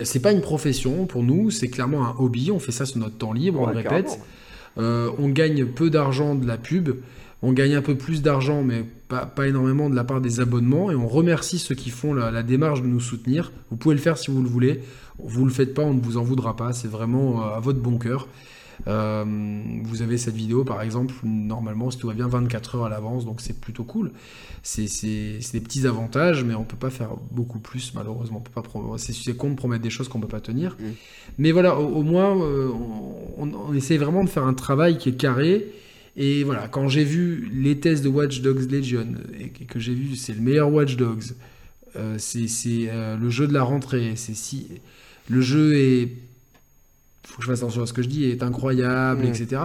c'est pas une profession pour nous, c'est clairement un hobby. On fait ça sur notre temps libre, on le répète. on gagne peu d'argent de la pub. On gagne un peu plus d'argent, mais pas, pas énormément de la part des abonnements. Et on remercie ceux qui font la, la démarche de nous soutenir. Vous pouvez le faire si vous le voulez. Vous le faites pas, on ne vous en voudra pas. C'est vraiment euh, à votre bon cœur. Euh, vous avez cette vidéo, par exemple, normalement, si tout va bien, 24 heures à l'avance. Donc c'est plutôt cool. C'est des petits avantages, mais on peut pas faire beaucoup plus, malheureusement. On peut pas pro- C'est con de promettre des choses qu'on peut pas tenir. Mm. Mais voilà, au, au moins, euh, on, on- on essaie vraiment de faire un travail qui est carré. Et voilà, quand j'ai vu les tests de Watch Dogs Legion, et que j'ai vu, c'est le meilleur Watch Dogs, euh, c'est euh, le jeu de la rentrée, c'est si. Le jeu est. faut que je fasse attention à ce que je dis, est incroyable, Mm. etc.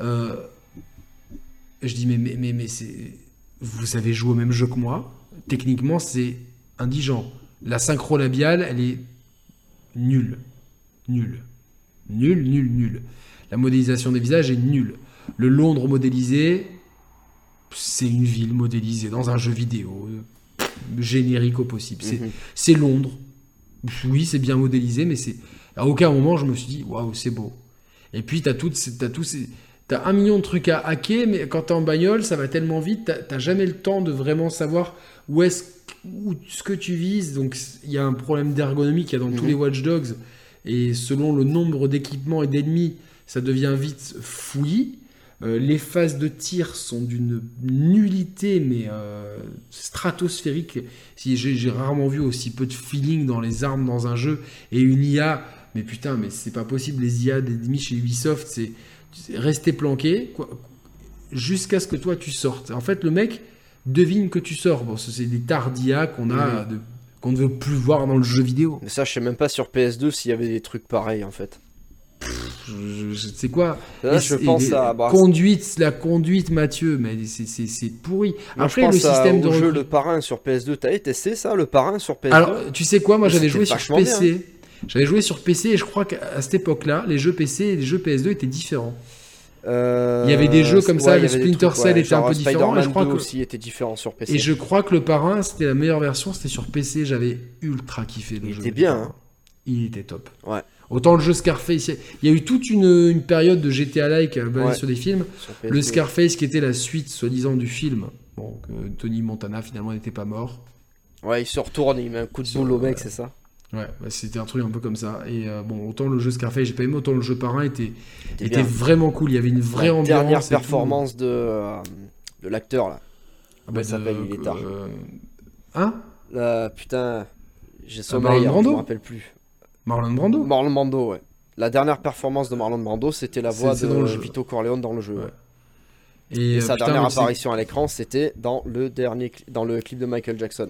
Euh, je dis, mais, mais, mais, mais c'est. Vous savez jouer au même jeu que moi. Techniquement, c'est indigent. La synchro labiale, elle est nulle. Nulle. Nulle, nulle, nulle. La modélisation des visages est nulle. Le Londres modélisé, c'est une ville modélisée dans un jeu vidéo. Générique au possible. C'est Mhm. c'est Londres. Oui, c'est bien modélisé, mais c'est. À aucun moment, je me suis dit, waouh, c'est beau. Et puis, t'as toutes t'as tous ces. T'as un million de trucs à hacker, mais quand t'es en bagnole, ça va tellement vite, t'as- t'as jamais le temps de vraiment savoir où est-ce où, ce que tu vises. Donc, il y a un problème d'ergonomie qu'il y a dans tous Mhm. les Watch Dogs. et selon le nombre d'équipements et d'ennemis, ça devient vite fouillis. Euh, les phases de tir sont d'une nullité, mais euh, stratosphérique. Si j'ai rarement vu aussi peu de feeling dans les armes dans un jeu et une IA. Mais putain, mais c'est pas possible. Les IA d'ennemis chez Ubisoft, c'est rester planqué jusqu'à ce que toi tu sortes. En fait, le mec devine que tu sors. Bon, c'est des tards d'IA qu'on a, qu'on ne veut plus voir dans le jeu vidéo. Mais ça, je sais même pas sur PS2 s'il y avait des trucs pareils en fait. Je, c'est quoi Là, Et je c'est- pense et à. la bah, conduite, la conduite, Mathieu, mais c'est- pourri. moi, Après, je le à- système de jeu Le Parrain sur PS2. T'avais testé ça, le Parrain sur PS2 Alors, tu sais quoi Moi, Mais j'avais joué sur PC. J'avais joué sur PC et je crois qu'à cette époque-là, les jeux PC et les jeux PS2 étaient différents. Euh, Il y avait des jeux comme ça, ouais, il le Splinter trucs, Cell ouais, était un peu différent, et je crois 2 que- aussi était différent sur PC. Et je crois que le parrain, c'était la meilleure version, c'était sur PC. J'avais ultra kiffé le Il jeu. était du bien, hein. Il était top. Ouais. Autant le jeu Scarface, il y a eu toute une, une période de GTA-like euh, basée Ouais. sur des films. Sur PS2. Le Scarface qui était la suite, soi-disant, du film. Bon, que Tony Montana finalement n'était pas mort. Ouais, il se retourne, il met un coup de boule au mec, c'est ça Ouais, bah, c'était un truc un peu comme ça. Et euh, bon, autant le jeu Scarface, j'ai pas aimé, autant le jeu Parrain était, était vraiment cool. Il y avait une vraie La ambiance. dernière performance de, euh, de l'acteur là. Ah bah, il s'appelle, il est tard. euh, Hein putain, j'ai Marlon sommeil, hein, je me rappelle plus. Marlon Brando Marlon Brando, ouais. La dernière performance de Marlon Brando, c'était la voix de le. Vito Corleone dans le jeu. Ouais. ouais. Et, Et euh, sa putain, dernière apparition à l'écran, c'était dans le dernier, dans le clip de Michael Jackson.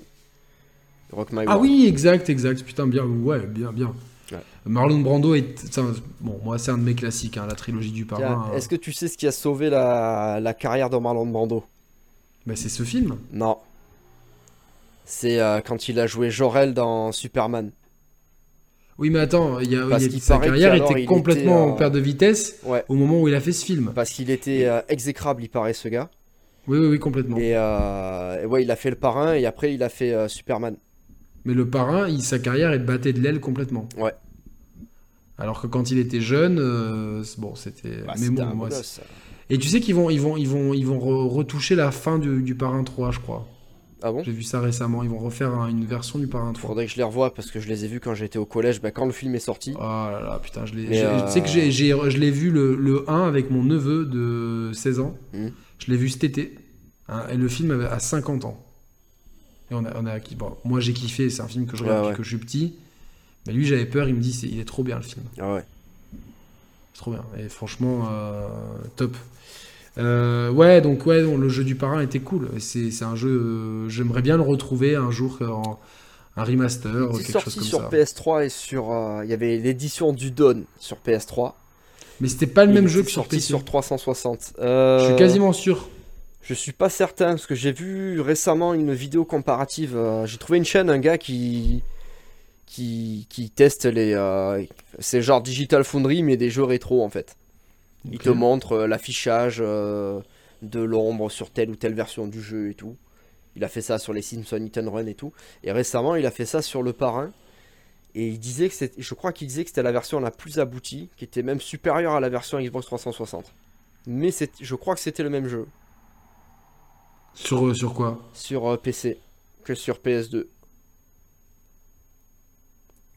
Rock My Ah World. oui, exact, exact. Putain, bien, ouais, bien, bien. Ouais. Marlon Brando est. un- Bon, moi, c'est un de mes classiques, hein, la trilogie du parrain. Est-ce que tu sais ce qui a sauvé la, la carrière de Marlon Brando? Bah, c'est ce film. Non. C'est euh, quand il a joué Jorel dans Superman. Oui, mais attends, il y a, il y a- qu'il sa carrière était complètement était, en perte de vitesse Ouais. au moment où il a fait ce film. Parce qu'il était euh, exécrable, il paraît, ce gars. Oui, oui, oui, complètement. Et, euh, et ouais, il a fait le parrain et après il a fait euh, Superman. Mais le parrain, il- sa carrière, il battait de l'aile complètement. Ouais. Alors que quand il était jeune, euh, bon, c'était. Bah, mais bon, moi. Et tu sais qu'ils vont, ils vont, ils vont, ils vont re- retoucher la fin du, du parrain 3, je crois. Ah bon? J'ai vu ça récemment. Ils vont refaire un- une version du parrain 3. Faudrait que je les revoie parce que je les ai vus quand j'étais au collège, bah, quand le film est sorti. Oh là là, putain, je l'ai. Euh, Tu sais que j'ai, j'ai- je l'ai vu le, le 1 avec mon neveu de 16 ans. Mhm. Je l'ai vu cet été. Hein, et le film avait à 50 ans. Et on a, on a bon, moi j'ai kiffé, c'est un film que je regarde Ouais, depuis que je suis petit. Mais lui j'avais peur, il me dit c'est, il est trop bien le film. Ah ouais. C'est trop bien. Et franchement, euh, top. Euh, ouais, donc ouais, le jeu du parrain était cool. C'est, un jeu, euh, j'aimerais bien le retrouver un jour en un remaster, ou quelque chose sorti comme sur ça. PS3 et sur. euh, Il y avait l'édition du Dawn sur PS3. Mais c'était pas le même jeu que sur PC. sur 360. Euh, Je suis quasiment sûr. Je suis pas certain parce que j'ai vu récemment une vidéo comparative. euh, j'ai trouvé une chaîne, un gars qui qui, qui teste les. euh, c'est genre Digital Foundry mais des jeux rétro en fait. Il te montre euh, l'affichage euh, de l'ombre sur telle ou telle version du jeu et tout. Il a fait ça sur les Simpsons Hit and Run et tout. Et récemment, il a fait ça sur le parrain. Et il disait que je crois qu'il disait que c'était la version la plus aboutie, qui était même supérieure à la version Xbox 360. Mais je crois que c'était le même jeu Sur, euh, sur quoi? Sur euh, PC que sur PS2.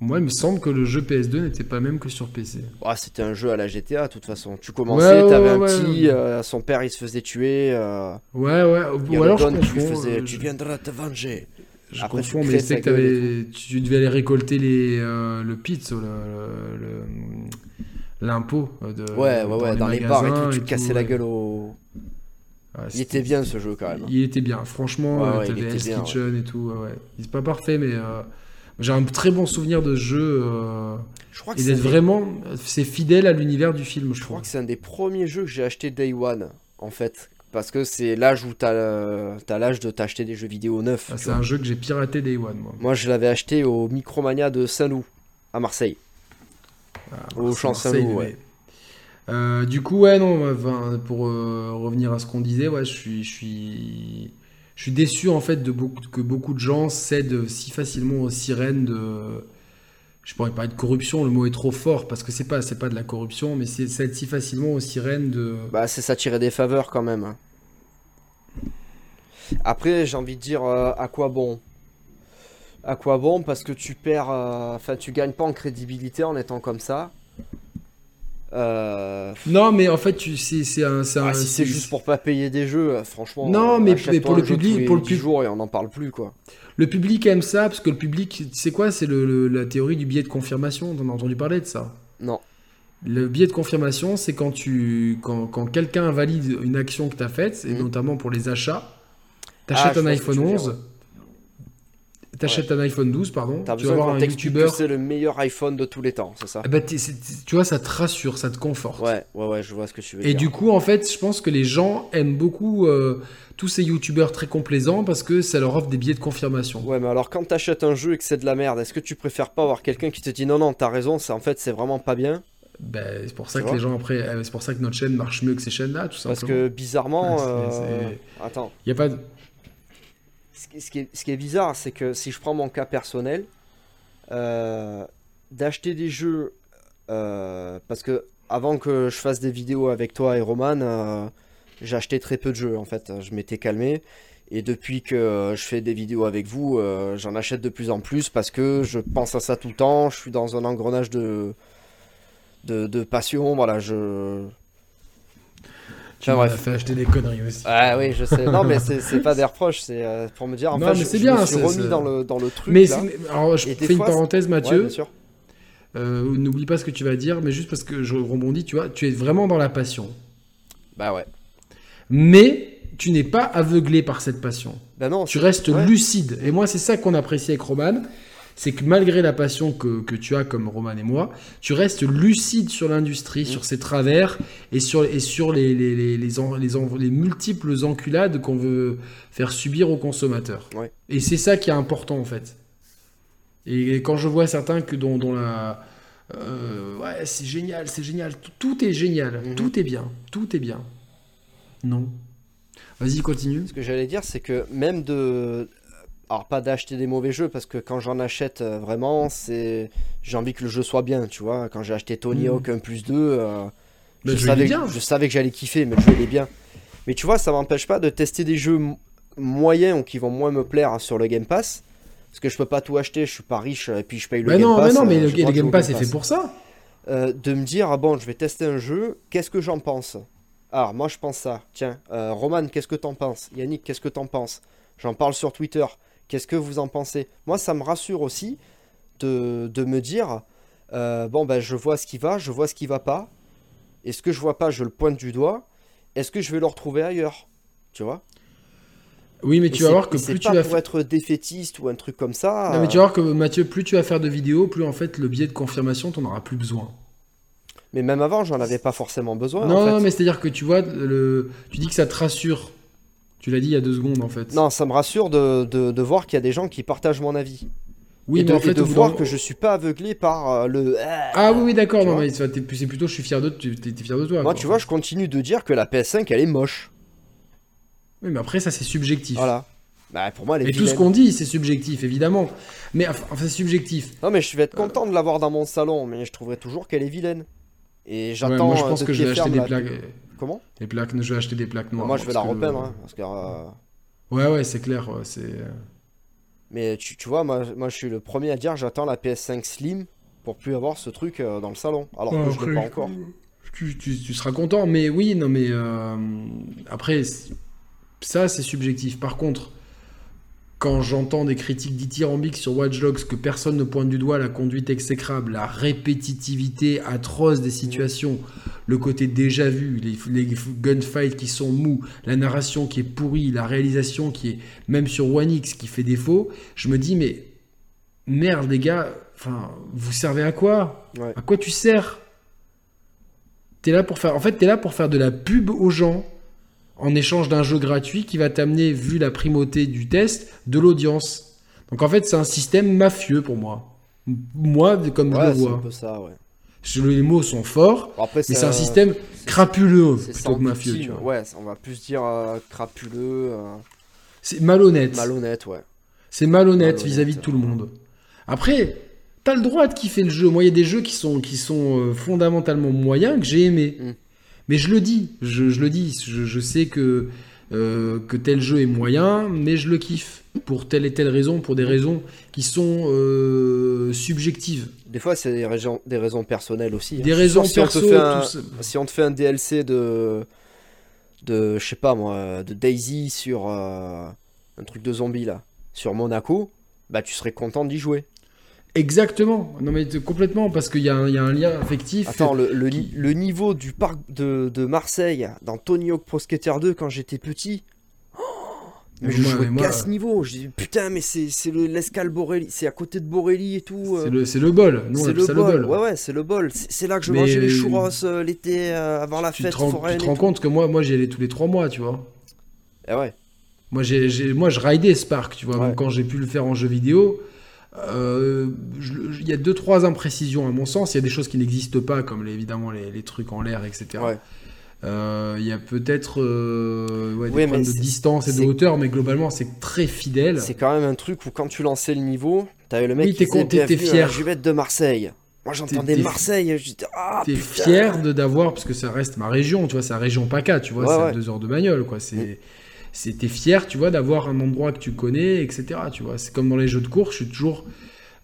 Moi, il me semble que le jeu PS2 n'était pas même que sur PC. Ah, c'était un jeu à la GTA, de toute façon. Tu commençais, Ouais, t'avais ouais, un ouais, petit, euh, son père il se faisait tuer. euh, Ouais, ouais. il Ou alors je qui lui faisait euh, Tu viendras te venger. Je Après, confonds, mais c'est que tu devais aller récolter les, euh, le pizza, le, le- le- l'impôt. de- Ouais, ouais, ouais, dans les bars et tout, tu te tout, cassais la gueule au. Ouais, Il c'était- était bien ce jeu quand même. Il était bien, franchement, Ouais, ouais, il t'avais Hell's Kitchen et tout, ouais, ouais. C'est pas parfait, mais euh, j'ai un très bon souvenir de ce jeu. euh, Je crois que et c'est d'être un des- vraiment, c'est fidèle à l'univers du film, je Je crois que c'est un des premiers jeux que j'ai acheté Day One, en fait. Parce que c'est l'âge où t'as euh, t'as l'âge de t'acheter des jeux vidéo neufs. Ah, c'est un jeu que j'ai piraté Day One, moi. Moi, je l'avais acheté au Micromania de Saint-Loup, à Marseille. Ah, Au Champ Saint-Loup, ouais. Euh, du coup, ouais, non, pour euh, revenir à ce qu'on disait, ouais, je suis, je suis, je suis déçu en fait que beaucoup de gens cèdent si facilement aux sirènes de. Je pourrais parler de corruption, le mot est trop fort parce que c'est pas, pas de la corruption, mais c'est cèdent si facilement aux sirènes de. Bah, c'est s'attirer des faveurs quand même. Après, j'ai envie de dire, euh, à quoi bon? À quoi bon? Parce que tu perds. euh, Enfin, tu gagnes pas en crédibilité en étant comme ça. Euh, Non, mais en fait, tu, c'est, c'est un, c'est un- ah, si c'est juste pour pas payer des jeux, euh, franchement. Non, euh, mais- pour le public- pour le 10 pub- jours et on n'en parle plus, quoi. Le public aime ça parce que le public, c'est quoi? C'est le, le- la théorie du biais de confirmation. On a entendu parler de ça. Non. Le biais de confirmation, c'est quand tu, quand, quand quelqu'un valide une action que tu as faite, et Mhm. notamment pour les achats. Ah, T'achètes je un iPhone tu veux 11. dire, T'achètes un iPhone 12, pardon. T'as Tu vas besoin voir un YouTuber. c'est le meilleur iPhone de tous les temps, c'est ça Ah bah, tu vois, ça te rassure, ça te conforte. Ouais, ouais, ouais, je vois ce que tu veux Et dire. du coup, en fait, je pense que les gens aiment beaucoup euh, tous ces youtubeurs très complaisants parce que ça leur offre des biais de confirmation. Ouais, mais alors quand t'achètes un jeu et que c'est de la merde, est-ce que tu préfères pas avoir quelqu'un qui te dit non, non, t'as raison, en fait c'est vraiment pas bien Ben, c'est pour ça que les gens après, euh, c'est pour ça que notre chaîne marche mieux que ces chaînes-là, tout Parce simplement. que bizarrement, Ouais, euh, attends, Il y a pas de... ce qui, est, bizarre, c'est que si je prends mon cas personnel, euh, d'acheter des jeux, euh, parce que avant que je fasse des vidéos avec toi et Roman, euh, j'achetais très peu de jeux en fait, je m'étais calmé. Et depuis que je fais des vidéos avec vous, j'en achète de plus en plus parce que je pense à ça tout le temps. Je suis dans un engrenage de, de passion. Voilà, je. Tu Enfin, m'as fait acheter des conneries aussi. Ah oui, je sais. Non, mais c'est pas des reproches, c'est euh, pour me dire. En Non, fait, mais je, c'est je bien, me suis c'est- remis dans le, dans le truc. mais là. alors, je fais une parenthèse, Ouais, Mathieu. bien sûr. Euh, N'oublie pas ce que tu vas dire, mais juste parce que je rebondis, tu vois, tu es vraiment dans la passion. Bah ouais. Mais tu n'es pas aveuglé par cette passion. Bah non. Tu restes ouais. lucide. Et moi, c'est ça qu'on apprécie avec Roman. C'est que malgré la passion que, que tu as comme Roman et moi, tu restes lucide sur l'industrie, Mm. sur ses travers et sur, et sur les, les, les, les, en- les en- les multiples enculades qu'on veut faire subir aux consommateurs. Ouais. Et c'est ça qui est important en fait. Et, et quand je vois certains que dont, dont la... euh, ouais, c'est génial, c'est génial, tout, tout est génial, Mhm. tout est bien, tout est bien. Non. Vas-y, continue. Ce que j'allais dire, c'est que même de. Alors, pas d'acheter des mauvais jeux, parce que quand j'en achète euh, vraiment, c'est. J'ai envie que le jeu soit bien, tu vois. Quand j'ai acheté Tony Mhm. Hawk 1 plus 2, euh, je, est savais, bien. je savais que j'allais kiffer, mais le jeu il est bien. Mais tu vois, ça m'empêche pas de tester des jeux moyens ou qui vont moins me plaire sur le Game Pass. Parce que je peux pas tout acheter, je suis pas riche et puis je paye le Bah Game non, Pass. mais non, mais euh, le, Game Pass est fait pour ça. Euh, de me dire, ah bon, je vais tester un jeu, qu'est-ce que j'en pense? Alors, moi je pense ça. Tiens, euh, Roman, qu'est-ce que t'en penses? Yannick, qu'est-ce que t'en penses? J'en parle sur Twitter. Qu'est-ce que vous en pensez? Moi, ça me rassure aussi de, de me dire, euh, bon, ben, je vois ce qui va, je vois ce qui va pas. Et ce que je vois pas, je le pointe du doigt. Est-ce que je vais le retrouver ailleurs? Tu vois? Oui, mais Et tu vas c'est- voir que c'est plus tu pas vas pour être défaitiste ou un truc comme ça. Non, mais euh, tu vas voir que Mathieu, plus tu vas faire de vidéos, plus en fait le biais de confirmation, t'en auras plus besoin. mais même avant, j'en avais pas forcément besoin. non, en fait. non, mais c'est-à-dire que tu vois, le... tu dis que ça te rassure. Tu l'as dit il y a deux secondes en fait. Non, ça me rassure de, de, de voir qu'il y a des gens qui partagent mon avis. oui, et mais de, en fait, et de voir que je suis pas aveuglé par euh, le. Ah oui, oui, d'accord. Non, mais c'est plutôt, je suis fier de, tu t'es t'es fier de toi. Moi, quoi. tu vois, je continue de dire que la PS5 elle est moche. Oui, mais après ça c'est subjectif. Voilà. Bah, pour moi, elle est Mais tout ce qu'on dit, c'est subjectif, évidemment. Mais enfin, c'est subjectif. Non, mais je vais être content de l'avoir dans mon salon, mais je trouverai toujours qu'elle est vilaine. Et Ouais, j'attends. moi, je euh, pense de que je vais acheter des la- plaques. Comment Des plaques, je vais acheter des plaques noires. Moi, je vais la que- repeindre. hein, parce que, euh, Ouais, ouais, c'est clair. ouais, c'est. Mais tu, tu vois, moi, moi, je suis le premier à dire j'attends la PS5 Slim pour plus avoir ce truc euh, dans le salon. Alors que je l'ai pas encore. Tu, tu- tu seras content, mais oui, non, mais euh, après, ça c'est subjectif. Par contre, quand j'entends des critiques dithyrambiques sur Watch Dogs, que personne ne pointe du doigt la conduite exécrable, la répétitivité atroce des situations, le côté déjà vu, les, les gunfights qui sont mous, la narration qui est pourrie, la réalisation qui est, même sur One X, qui fait défaut, je me dis, mais merde, les gars, enfin, vous servez à quoi? Ouais. À quoi tu sers? T'es là pour faire, en fait, t'es là pour faire de la pub aux gens en échange d'un jeu gratuit qui va t'amener, vu la primauté du test, de l'audience. Donc en fait, c'est un système mafieux pour moi. Moi, comme je Ouais, le c'est un vois. peu ça, ouais. Je- les mots sont forts, après, mais c'est un système crapuleux plutôt que mafieux. victime. tu vois. Ouais, on va plus dire euh, crapuleux, euh, C'est malhonnête. malhonnête, ouais. C'est malhonnête vis-à-vis de tout le monde. Après, t'as le droit de kiffer le jeu. Moi, il y a des jeux qui sont, qui sont euh, fondamentalement moyens que j'ai aimés. Mm. Mais je le dis, je, je le dis, je, je sais que euh, que tel jeu est moyen, mais je le kiffe pour telle et telle raison, pour des raisons qui sont euh, subjectives. Des fois, c'est des raisons, des raisons personnelles aussi. hein. Des raisons si on te perso, fait un- tout ça. Si on te fait un DLC de, de je sais pas moi, de Daisy sur euh, un truc de zombie là, sur Monaco, bah tu serais content d'y jouer. Exactement. Non mais complètement parce qu'il y, a un- il y a un lien affectif. Attends, le, le, ni- le niveau du parc de, de Marseille dans Tony Hawk Pro Skater 2 quand j'étais petit. mais Mais je moi- jouais mais moi- qu'à ce niveau. Je dis putain, mais c'est c'est le l'escale Borelli, c'est à côté de Borelli et tout. euh, C'est le, c'est le bol. Nous, C'est le ça bol. le bol. Ouais, ouais, c'est le bol. C'est c'est là que je Mais- mangeais les churros euh, l'été euh, avant la tu fête te rends, tu te rends compte que moi, moi j'y allais tous les trois mois, tu vois. Eh ouais. Moi, j'ai, j'ai- moi, je raidais Spark, tu vois. Ouais. Quand j'ai pu le faire en jeu vidéo, euh, il y a deux, trois imprécisions à mon sens. Il y a des choses qui n'existent pas, comme les- évidemment les, les trucs en l'air, etc. Ouais. Euh, Il y a peut-être euh, ouais, des Oui, problèmes de distance et de hauteur, mais globalement, c'est très fidèle. C'est quand même un truc où quand tu lançais le niveau, t'avais le mec Oui, qui à fier. la Juvette de Marseille. Moi j'entendais Marseille, j'étais ah T'es fier de d'avoir, parce que ça reste ma région, tu vois, c'est la région PACA, tu vois, Ouais, c'est ouais. deux heures de bagnole, quoi. C'est, T'es fier, tu vois, d'avoir un endroit que tu connais, etc. Tu vois, c'est comme dans les jeux de course, je suis toujours,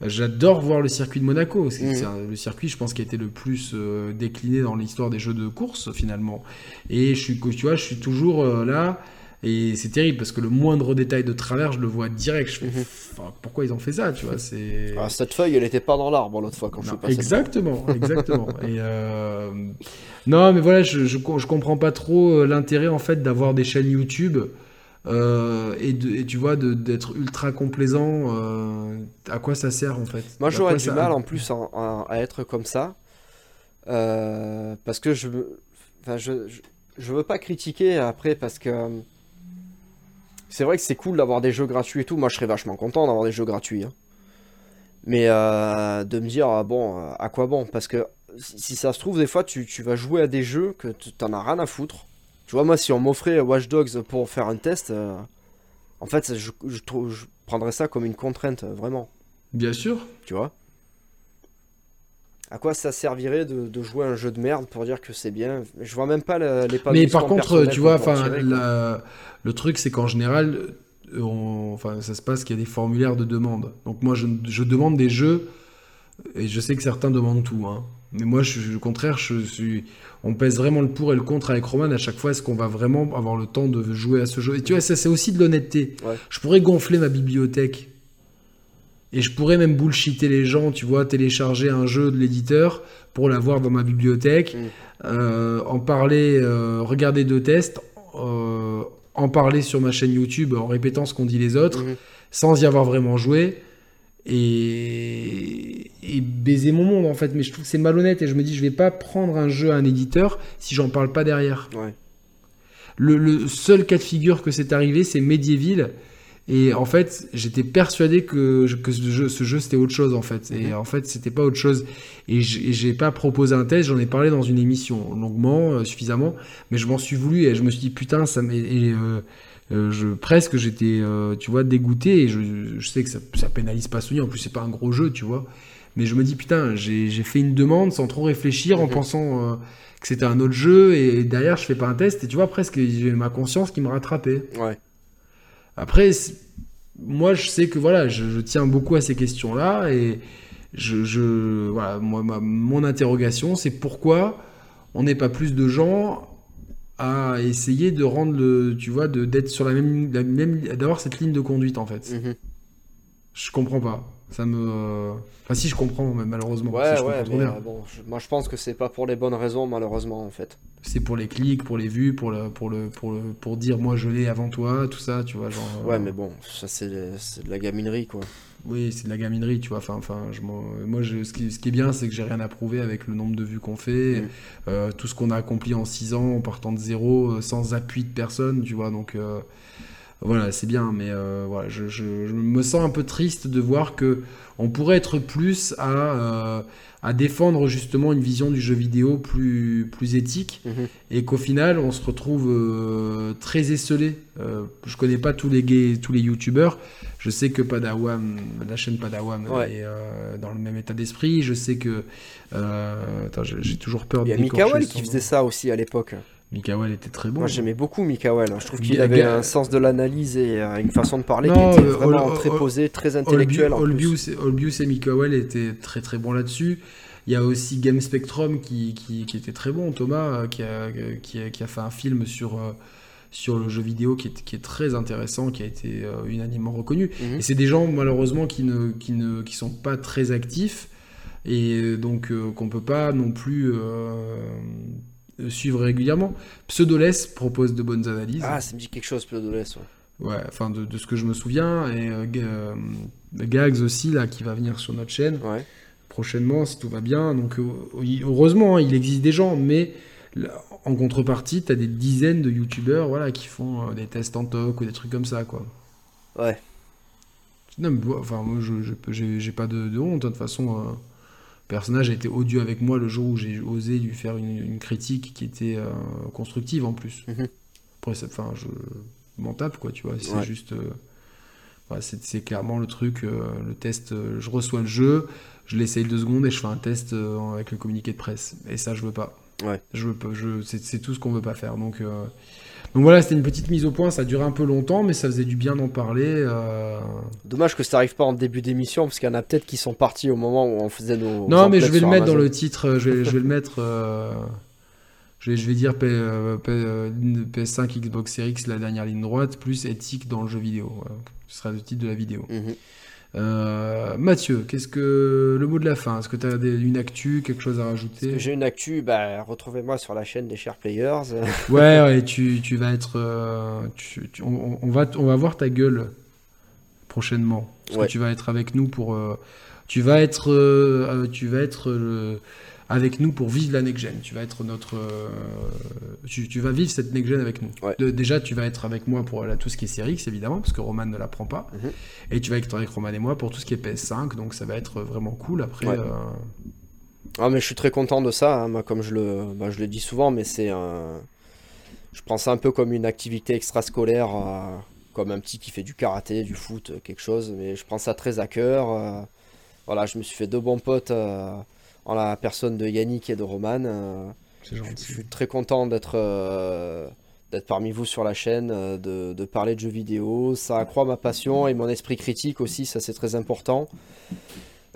j'adore voir le circuit de Monaco. C'est, Mm. le circuit, je pense, qui a été le plus euh, décliné dans l'histoire des jeux de course finalement. Et je suis, tu vois, je suis toujours euh, là. Et c'est terrible parce que le moindre détail de travers, je le vois direct. Je fais, Mhm. enfin, pourquoi ils ont fait ça, tu vois C'est Ah, cette feuille elle était pas dans l'arbre l'autre fois quand je suis passé. exactement, exactement. Et euh, non, mais voilà, je, je, co- je comprends pas trop euh, l'intérêt en fait d'avoir des chaînes YouTube euh, et, de, et tu vois d'être ultra complaisant. euh, à quoi ça sert en fait? Moi j'aurais du ça- mal en plus à, être comme ça. Euh, parce que je, me- enfin, je, je, je veux pas critiquer après parce que c'est vrai que c'est cool d'avoir des jeux gratuits et tout. Moi je serais vachement content d'avoir des jeux gratuits. hein. Mais de me dire, ah, bon, à quoi bon? Parce que si, ça se trouve, des fois tu, tu vas jouer à des jeux que tu- t'en as rien à foutre. Tu vois, moi si on m'offrait Watch Dogs pour faire un test, euh, en fait je, je, prendrais ça comme une contrainte, euh, vraiment Bien sûr. tu vois? À quoi ça servirait de, de jouer à un jeu de merde pour dire que c'est bien? Je vois même pas le- Mais par contre, tu vois, enfin, le truc c'est qu'en général, on- enfin, ça se passe qu'il y a des formulaires de demande. Donc moi, je, je demande des jeux et je sais que certains demandent tout. hein. Mais moi, je, je- au contraire, je suis, on pèse vraiment le pour et le contre avec Roman à chaque fois. Est-ce qu'on va vraiment avoir le temps de jouer à ce jeu? Et tu vois, ça c'est aussi de l'honnêteté. Ouais. Je pourrais gonfler ma bibliothèque. Et je pourrais même bullshiter les gens, tu vois, télécharger un jeu de l'éditeur pour l'avoir dans ma bibliothèque, Mm. euh, en parler, euh, regarder deux tests, euh, en parler sur ma chaîne YouTube en répétant ce qu'ont dit les autres, Mhm. sans y avoir vraiment joué, et, et baiser mon monde en fait. Mais je trouve que c'est malhonnête et je me dis, je vais pas prendre un jeu à un éditeur si j'en parle pas derrière. Ouais. Le, le seul cas de figure que c'est arrivé, c'est Medieval. Et en fait, j'étais persuadé que, que ce jeu, ce jeu, c'était autre chose en fait. Et Mhm. en fait, c'était pas autre chose. Et j'ai pas proposé un test, j'en ai parlé dans une émission longuement, euh, suffisamment. Mais je m'en suis voulu et je me suis dit putain, ça m'est. euh, euh, je presque j'étais, euh, tu vois, dégoûté. Et je, je sais que ça, ça pénalise pas Sony. En plus, c'est pas un gros jeu, tu vois. Mais je me dis putain, j'ai fait une demande sans trop réfléchir, en Mhm. pensant euh, que c'était un autre jeu. Et derrière, je fais pas un test. Et tu vois, presque j'ai ma conscience qui me rattrapait. Ouais. Après, moi, je sais que voilà, je, je tiens beaucoup à ces questions-là et je, je- voilà, moi, ma- mon interrogation, c'est pourquoi on n'est pas plus de gens à essayer de rendre le, tu vois, de d'être sur la même, la même, d'avoir cette ligne de conduite en fait. Mhm. Je comprends pas. Ça me, enfin si je comprends, mais malheureusement, Ouais, si je ouais, mais euh, bon, je- moi je pense que c'est pas pour les bonnes raisons, malheureusement, en fait. C'est pour les clics, pour les vues, pour le, pour le, pour le, pour dire moi je l'ai avant toi, tout ça, tu vois, genre. euh, Ouais, mais bon, ça c'est c'est de la gaminerie, quoi. Oui, c'est de la gaminerie, tu vois. Enfin, enfin, je moi, je- ce, qui, ce qui est bien, c'est que j'ai rien à prouver avec le nombre de vues qu'on fait, Mm. euh, tout ce qu'on a accompli en 6 ans, en partant de zéro, euh, sans appui de personne, tu vois. Donc, euh, voilà, c'est bien, mais euh, voilà, je, je- je me sens un peu triste de voir que on pourrait être plus à, euh, à défendre justement une vision du jeu vidéo plus, plus éthique Mhm. et qu'au final on se retrouve euh, très esselé. Euh, je connais pas tous les gays, tous les youtubeurs. Je sais que Padawan, la chaîne Padawan Ouais. est euh, dans le même état d'esprit. Je sais que euh, attends, j'ai toujours peur Il de y a qui faisait ça aussi à l'époque. Mikael était très bon. Moi j'aimais beaucoup Mikael. Je trouve qu'il avait Ga- un sens de l'analyse et euh, une façon de parler Non, qui était euh, vraiment très posée, très intellectuelle. Olbius, et Mikael étaient très très bons là-dessus. Il y a aussi Game Spectrum qui, qui, qui était très bon, Thomas, euh, qui a, qui a, fait un film sur, sur le jeu vidéo qui est, qui est très intéressant, qui a été unanimement reconnu. Mhm. Et c'est des gens malheureusement qui ne, qui ne qui sont pas très actifs et donc euh, qu'on peut pas non plus euh, suivre régulièrement. Pseudoless propose de bonnes analyses. Ah, ça me dit quelque chose, Pseudoless. Ouais. Ouais, enfin de, de ce que je me souviens. Et euh, euh, Gags aussi, là, qui va venir sur notre chaîne Ouais. prochainement, si tout va bien. Donc euh, heureusement, hein, il existe des gens, mais en contrepartie, tu as des dizaines de youtubeurs voilà, qui font euh, des tests en toc ou des trucs comme ça, quoi. Ouais. Non, mais enfin, moi, je j'ai pas de, de honte. hein. De toute façon, euh, personnage a été odieux avec moi le jour où j'ai osé lui faire une, une critique qui était euh, constructive en plus. Mhm. Après, je m'en tape, quoi, tu vois. C'est Ouais. juste. euh, voilà, c'est clairement le truc, euh, le test. je reçois le jeu, je l'essaye deux secondes et je fais un test avec le communiqué de presse. Et ça, je veux pas. Ouais. Je. Je, c'est tout ce qu'on veut pas faire. Donc. euh, donc voilà, c'était une petite mise au point, ça a duré un peu longtemps, mais ça faisait du bien d'en parler. euh, Dommage que ça arrive pas en début d'émission, parce qu'il y en a peut-être qui sont partis au moment où on faisait nos. Non, mais je emplettes vais le mettre dans le titre. euh, Je vais, je vais le mettre. euh, je, vais, je vais dire P- euh, P- euh, PS5, Xbox Series X, la dernière ligne droite, plus éthique dans le jeu vidéo. Voilà. Ce sera le titre de la vidéo. Mhm. Euh, Mathieu, qu'est-ce que le mot de la fin Est-ce que tu as une actu, quelque chose à rajouter? J'ai une actu, bah, retrouvez-moi sur la chaîne des Chers Players. Ouais, ouais, tu, tu vas être. euh, tu- tu- on, on va, on va voir ta gueule prochainement. Parce Ouais. que tu vas être avec nous pour. euh, tu vas être, tu vas être avec nous pour vivre la next gen. Tu vas être notre. euh, tu, tu vas vivre cette next gen avec nous. Ouais. De- déjà, tu vas être avec moi pour la- tout ce qui est Series X, évidemment, parce que Roman ne la prend pas. Mhm. Et tu vas être avec Roman et moi pour tout ce qui est PS5. Donc ça va être vraiment cool. Après. Ouais. euh, Ah, mais je suis très content de ça, hein, moi, comme je le, bah, je le dis souvent, mais c'est un. Je prends ça un peu comme une activité extrascolaire, euh, comme un petit qui fait du karaté, du foot, quelque chose, mais je prends ça très à cœur. euh, voilà, je me suis fait deux bons potes euh, en la personne de Yannick et de Roman. euh, c'est je, gentil. je suis très content d'être euh, d'être parmi vous sur la chaîne, euh, de, de parler de jeux vidéo. Ça accroît ma passion et mon esprit critique aussi, ça c'est très important.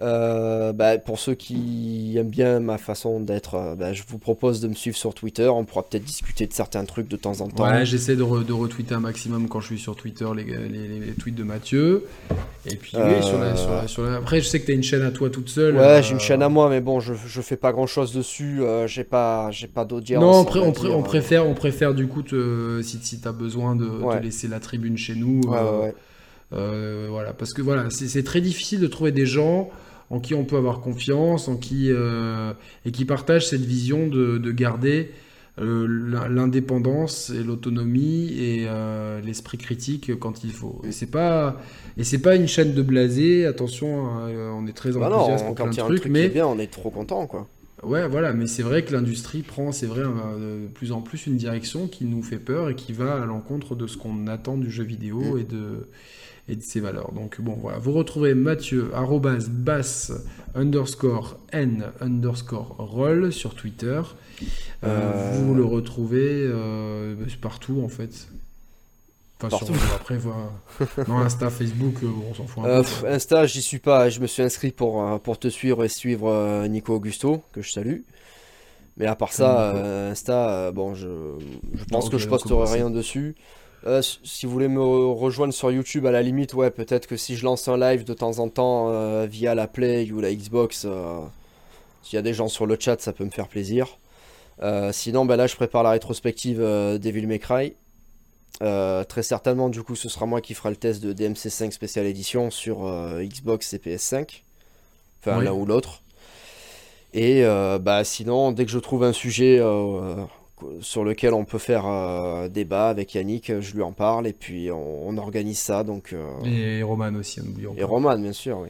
Euh, bah, pour ceux qui aiment bien ma façon d'être, euh, bah, je vous propose de me suivre sur Twitter. On pourra peut-être discuter de certains trucs de temps en temps. Ouais, j'essaie de, re- de retweeter un maximum quand je suis sur Twitter les, les, les- les tweets de Mathieu. Et puis, oui, sur la, sur la- sur la- après, je sais que tu as une chaîne à toi toute seule. Ouais, euh, j'ai une chaîne à moi, mais bon, je, je fais pas grand chose dessus. j'ai pas, pas d'audience. Non, on, on dire, préfère, on préfère du coup, te- si, si tu as besoin de Ouais. laisser la tribune chez nous. Ouais, ouais, ouais. voilà, parce que voilà, c'est très difficile de trouver des gens en qui on peut avoir confiance, en qui, euh, et qui partagent cette vision de, de garder euh, l'in- l'indépendance et l'autonomie et euh, l'esprit critique quand il faut. Et c'est pas et c'est pas une chaîne de blasé. Attention, hein, on est très Bah enthousiaste non, pour plein de trucs, truc mais bien, on est trop content, quoi. ouais, voilà. Mais c'est vrai que l'industrie prend, c'est vrai, de plus en plus une direction qui nous fait peur et qui va à l'encontre de ce qu'on attend du jeu vidéo Mm. et de et de ses valeurs. Donc bon, voilà, vous retrouvez Mathieu arrobas bass underscore n underscore roll sur Twitter. Euh, Euh, Vous le retrouvez euh, partout en fait. Enfin, Partout. sur- après, voilà. non, Insta, Facebook, on s'en fout un Euh, peu. Insta, j'y suis pas. Je me suis inscrit pour, pour te suivre et suivre Nico Augusto, que je salue. Mais à part ça, euh, Insta, bon, je, je pense que je posterai rien dessus. Euh, si vous voulez me rejoindre sur YouTube, à la limite, ouais, peut-être que si je lance un live de temps en temps euh, via la Play ou la Xbox, euh, s'il y a des gens sur le chat, ça peut me faire plaisir. Sinon, ben là, je prépare la rétrospective Devil May Cry. Très certainement, du coup, ce sera moi qui fera le test de DMC5 Special Edition sur Xbox et PS5. Enfin, Oui. l'un ou l'autre. Et bah, sinon, dès que je trouve un sujet sur lequel on peut faire euh, débat avec Yannick, je lui en parle et puis on, on organise ça. Donc, euh, Et Roman aussi, n'oublions Et pas. Roman, bien sûr, oui.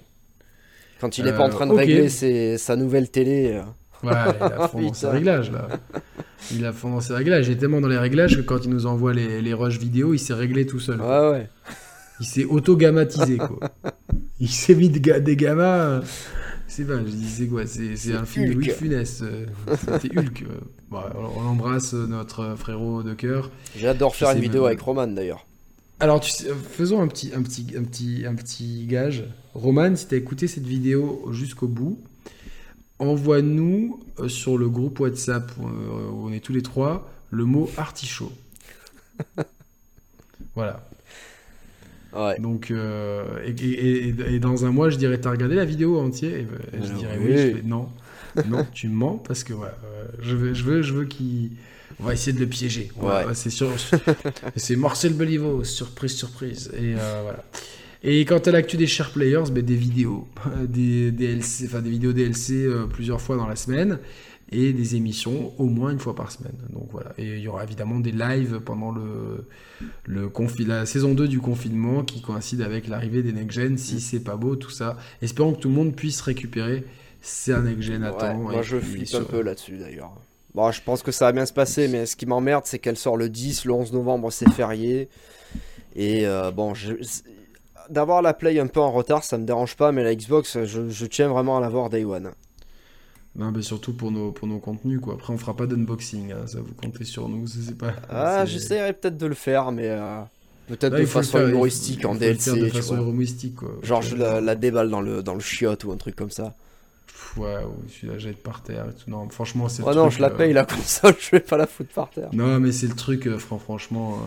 Quand il n'est Euh, pas en train de régler ses- sa nouvelle télé. euh, Ouais, il a fond dans ses réglages là. Il a fond dans ses réglages. Il est tellement dans les réglages que quand il nous envoie les, les rushs vidéo, il s'est réglé tout seul. Ouais, ouais. Il s'est auto-gammatisé quoi. Il s'est mis des gammas. C'est pas, je dis c'est quoi C'est un film de. Louis de Funès. euh, C'était Hulk. euh. Bon, on on embrasse notre frérot de cœur. J'adore faire une vidéo même- avec Roman d'ailleurs. Alors, tu sais, faisons un petit, un, petit, un, petit, un petit gage. Roman, si tu as écouté cette vidéo jusqu'au bout, envoie-nous euh, sur le groupe WhatsApp euh, où on est tous les trois le mot artichaut. voilà. Ouais. Donc, euh, et, et- et- et dans un mois, je dirais, t'as regardé la vidéo entière Et, je Alors, dirais oui. oui. Je fais, non, non, tu mens parce que euh, je veux, je veux, je veux qu'il. On va essayer de le piéger. Ouais. c'est sûr. c'est Marcel Beliveau, surprise, surprise. Et euh, voilà. Et quant à l'actu des share players, ben, des vidéos, des DLC, enfin des vidéos DLC euh, plusieurs fois dans la semaine et des émissions au moins une fois par semaine. Donc voilà. Et il y aura évidemment des lives pendant le, le confi- la saison 2 du confinement qui coïncide avec l'arrivée des next gen. Si c'est pas beau, tout ça. Espérons que tout le monde puisse récupérer ses next gen à Ouais, temps. moi Et je flippe un peu là-dessus d'ailleurs. Bon, je pense que ça va bien se passer, mais ce qui m'emmerde, c'est qu'elle sort le 10, le 11 novembre, c'est férié. Et euh, bon, je- d'avoir la Play un peu en retard, ça me dérange pas, mais la Xbox, je, je tiens vraiment à l'avoir Day One. Non, mais surtout pour nos, pour nos contenus, quoi. Après, on fera pas d'unboxing, hein, ça vous comptez sur nous, c'est pas... Ah, j'essaierai peut-être de le faire, mais euh, peut-être de façon humoristique en DLC. de façon humoristique, quoi. Genre, je la, la déballe dans le, dans le chiotte ou un truc comme ça. Ouais, ou tu la jettes par terre et tout. Non, franchement, c'est Oh non, truc, je la euh, paye la console, je vais pas la foutre par terre. Non, mais c'est le truc, euh, fran- franchement...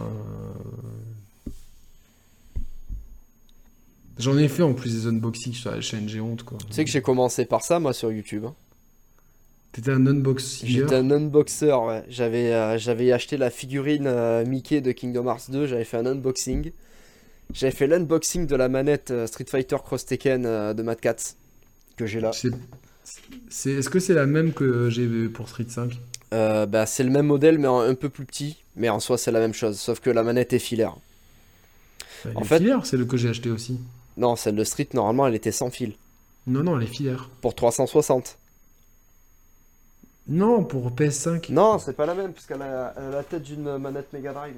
J'en ai fait en plus des unboxings sur la chaîne, honte, quoi. Tu sais que j'ai commencé par ça, moi, sur YouTube. hein. T'étais un unboxinger J'étais un unboxer, ouais. J'avais euh, j'avais acheté la figurine euh, Mickey de Kingdom Hearts 2, j'avais fait un unboxing. J'avais fait l'unboxing de la manette euh, Street Fighter Cross Tekken de Mad Cats que j'ai là. C'est- c'est- Est-ce que c'est la même que j'ai pour Street 5 Euh, bah, c'est le même modèle mais un peu plus petit, mais en soi c'est la même chose, sauf que la manette est filaire. Elle En fait- filaire, c'est le que j'ai acheté aussi. Non, celle de Street normalement elle était sans fil Non, non, elle est filaire. pour 360. Non, pour PS5. Non, c'est pas la même puisqu'elle a, elle a la tête d'une manette Mega Drive.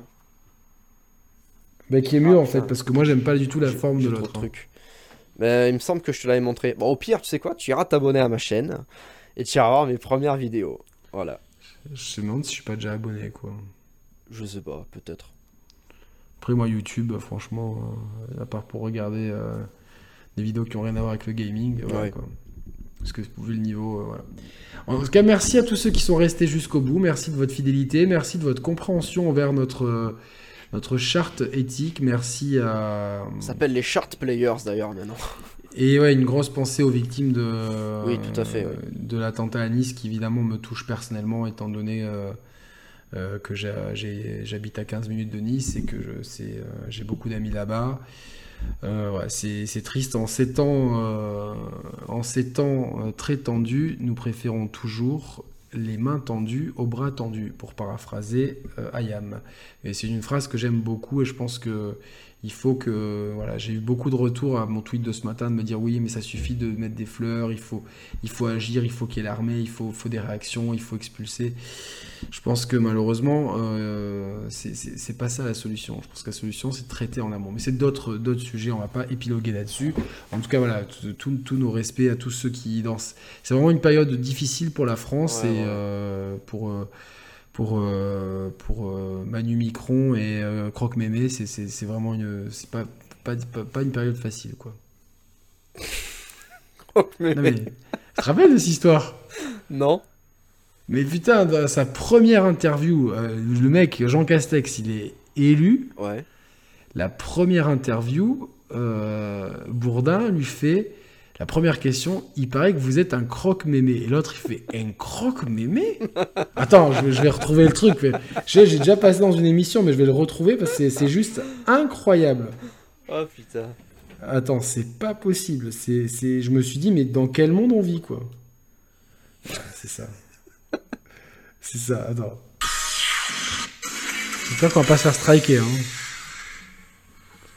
Bah, qui est mieux Ah, en fait, parce que moi j'aime pas du tout la forme de l'autre. hein. trucs. Mais il me semble que je te l'avais montré. Bon, au pire, tu sais quoi Tu iras t'abonner à ma chaîne et tu iras voir mes premières vidéos. Voilà. Je me demande si je suis pas déjà abonné quoi. Je sais pas, peut-être. Après moi YouTube, franchement, euh, à part pour regarder euh, des vidéos qui ont rien à voir avec le gaming, Ouais. quoi. Parce que vu le niveau, euh, voilà. En tout cas, merci à tous ceux qui sont restés jusqu'au bout. Merci de votre fidélité, merci de votre compréhension envers notre euh, notre charte éthique. Merci à Ça s'appelle les chart players d'ailleurs maintenant. Et ouais, une grosse pensée aux victimes de, Oui, tout à fait, de l'attentat à Nice, qui évidemment me touche personnellement, étant donné euh, euh, que j'habite à 15 minutes de Nice et que euh, j'ai beaucoup d'amis là-bas. Euh, c'est triste. En ces temps, euh, en ces temps euh, très tendus, nous préférons toujours les mains tendues aux bras tendus, pour paraphraser Ayam. Et c'est une phrase que j'aime beaucoup et je pense que il faut que voilà, j'ai eu beaucoup de retours à mon tweet de ce matin de me dire oui, mais ça suffit de mettre des fleurs, il faut il faut agir, il faut qu'il y ait l'armée, il faut faut des réactions, il faut expulser. Je pense que malheureusement euh, c'est- pas ça la solution. Je pense que la solution c'est de traiter en amont. Mais c'est d'autres sujets, on va pas épiloguer là-dessus. En tout cas voilà, tous nos respects à tous ceux qui dansent. C'est vraiment une période difficile pour la France Ouais, et ouais. euh, pour euh, pour, euh, pour Manu Micron et Croque Mémé, c'est- vraiment une, c'est pas, pas, pas, pas une période facile quoi. Non, mais, tu te rappelles de cette histoire? Non. Mais putain, dans sa première interview, euh, le mec, Jean Castex, il est élu. Ouais. La première interview, euh, Bourdin lui fait la première question. Il paraît que vous êtes un croque-mémé. Et l'autre, il fait un croque-mémé? Attends, je vais, je vais retrouver le truc. mais J'ai j'ai déjà passé dans une émission, mais je vais le retrouver parce que c'est- juste incroyable. Oh putain. Attends, c'est pas possible. C'est. Je me suis dit, mais dans quel monde on vit, quoi? C'est ça. C'est ça, attends. J'espère qu'on va pas se faire striker, hein.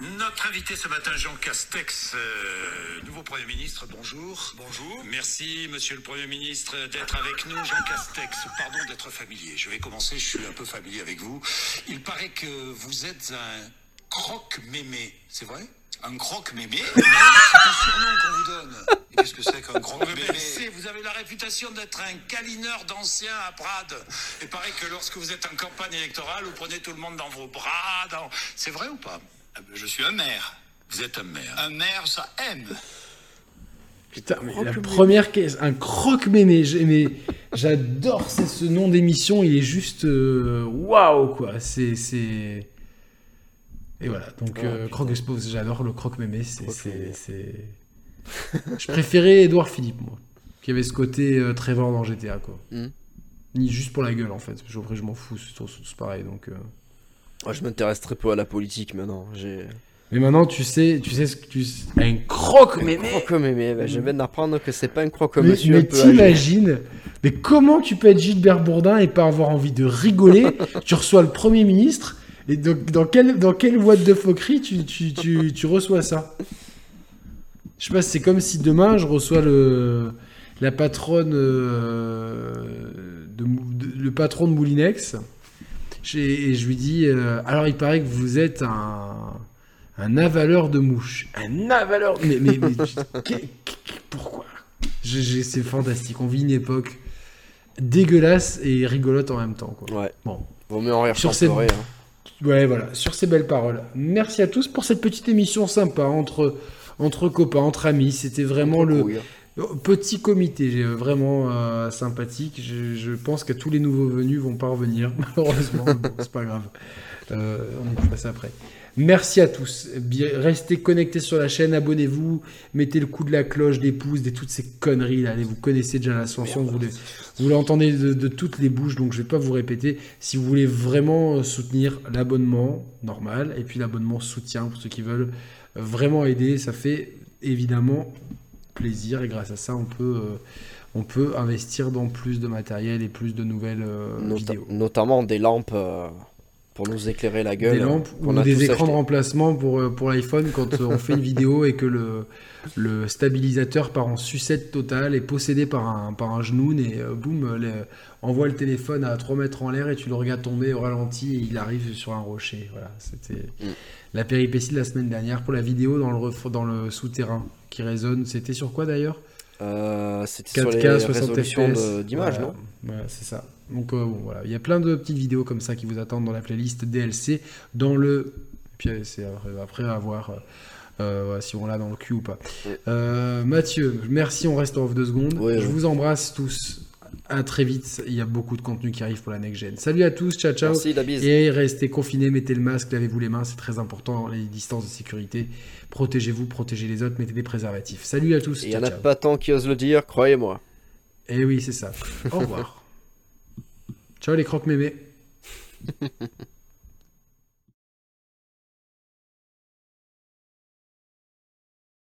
Notre invité ce matin, Jean Castex, euh, nouveau Premier ministre, bonjour. Bonjour. Merci, Monsieur le Premier ministre, d'être avec nous. Jean Castex, pardon d'être familier. Je vais commencer, je suis un peu familier avec vous. Il paraît que vous êtes un croque-mémé, c'est vrai? Un croque-mémé C'est un surnom qu'on vous donne. Qu'est-ce que c'est qu'un croque-mémé Vous avez la réputation d'être un câlineur d'anciens à Prades. Et paraît que lorsque vous êtes en campagne électorale, vous prenez tout le monde dans vos bras. dans- C'est vrai ou pas? Ah ben, Je suis un maire. Vous êtes un maire. Un maire, ça aime. Putain, mais la première caisse, un croque-mémé. mais J'adore c'est ce nom d'émission, il est juste euh, waouh quoi. C'est c'est et voilà. Donc Ah, euh, croque expose, j'adore le. C'est Croque-mémé. c'est c'est- Je préférais Édouard Philippe moi, qui avait ce côté euh, Trevor dans GTA quoi. Hmm. Ni juste pour la gueule en fait. Après, je m'en fous, c'est tous pareil donc. euh. Moi, je m'intéresse très peu à la politique maintenant. J'ai. Mais maintenant tu sais, tu sais ce que tu un croque-mémé. Croque-mémé, bah, je viens d'apprendre que c'est pas un Mais, croque-monsieur mais t'imagines Mais comment tu peux être Gilbert Bourdin et pas avoir envie de rigoler? Tu reçois le Premier ministre et donc, dans quelle dans quelle boîte de foquerie tu, tu, tu, tu reçois ça? Je sais pas, c'est comme si demain je reçois le la patronne euh, de, le patron de Moulinex et je lui dis euh, alors il paraît que vous êtes un un avaleur de mouches. Un avaleur Mais, mais, mais pourquoi? C'est fantastique. On vit une époque dégueulasse et rigolote en même temps. Quoi. Ouais. Bon. Vaut mieux en rire Sur cette- pleurer, hein. Ouais, voilà. Sur ces belles paroles. Merci à tous pour cette petite émission sympa entre, entre copains, entre amis. C'était vraiment le Couille. petit comité. j'ai- Vraiment euh, sympathique. Je, je pense que tous les nouveaux venus vont pas revenir. Malheureusement, bon, c'est pas grave. Euh, on y passe après. Merci à tous. Restez connectés sur la chaîne, abonnez-vous, mettez le coup de la cloche, des pouces, des toutes ces conneries là. Vous connaissez déjà l'ascension, vous, les- vous l'entendez de, de toutes les bouches, donc je vais pas vous répéter. Si vous voulez vraiment euh, soutenir l'abonnement normal et puis l'abonnement soutien pour ceux qui veulent euh, vraiment aider, ça fait évidemment plaisir et grâce à ça on peut euh, on peut investir dans plus de matériel et plus de nouvelles euh, Nota- vidéos. notamment des lampes euh, pour nous éclairer la gueule. Des lampes qu'on ou a des écrans de remplacement pour, euh, pour l'iPhone quand euh, on fait une vidéo et que le, le stabilisateur part en sucette totale et possédé par un, par un genou et euh, boum, euh, envoie le téléphone à 3 mètres en l'air et tu le regardes tomber au ralenti et il arrive sur un rocher. Voilà, c'était Mm. la péripétie de la semaine dernière pour la vidéo dans le, dans le souterrain qui résonne. C'était sur quoi d'ailleurs? Euh, C'était sur 4K, les 60 résolutions Voilà. non? Voilà, c'est ça. Donc euh, bon, voilà, il y a plein de petites vidéos comme ça qui vous attendent dans la playlist DLC, dans le. Puis euh, c'est après, à voir euh, si on l'a dans le cul ou pas. Euh, Mathieu, merci, on reste en off deux secondes. Ouais, Je ouais. vous embrasse tous. À très vite. Il y a beaucoup de contenu qui arrive pour la next gen. Salut à tous, ciao ciao. Merci, la bise. Et restez confinés, mettez le masque, lavez-vous les mains, c'est très important, les distances de sécurité. Protégez-vous, protégez les autres, mettez des préservatifs. Salut à tous. Il y ciao, en a ciao. pas tant qui osent le dire, croyez-moi. Eh oui, c'est ça. Au revoir. Ciao les croque-mémés.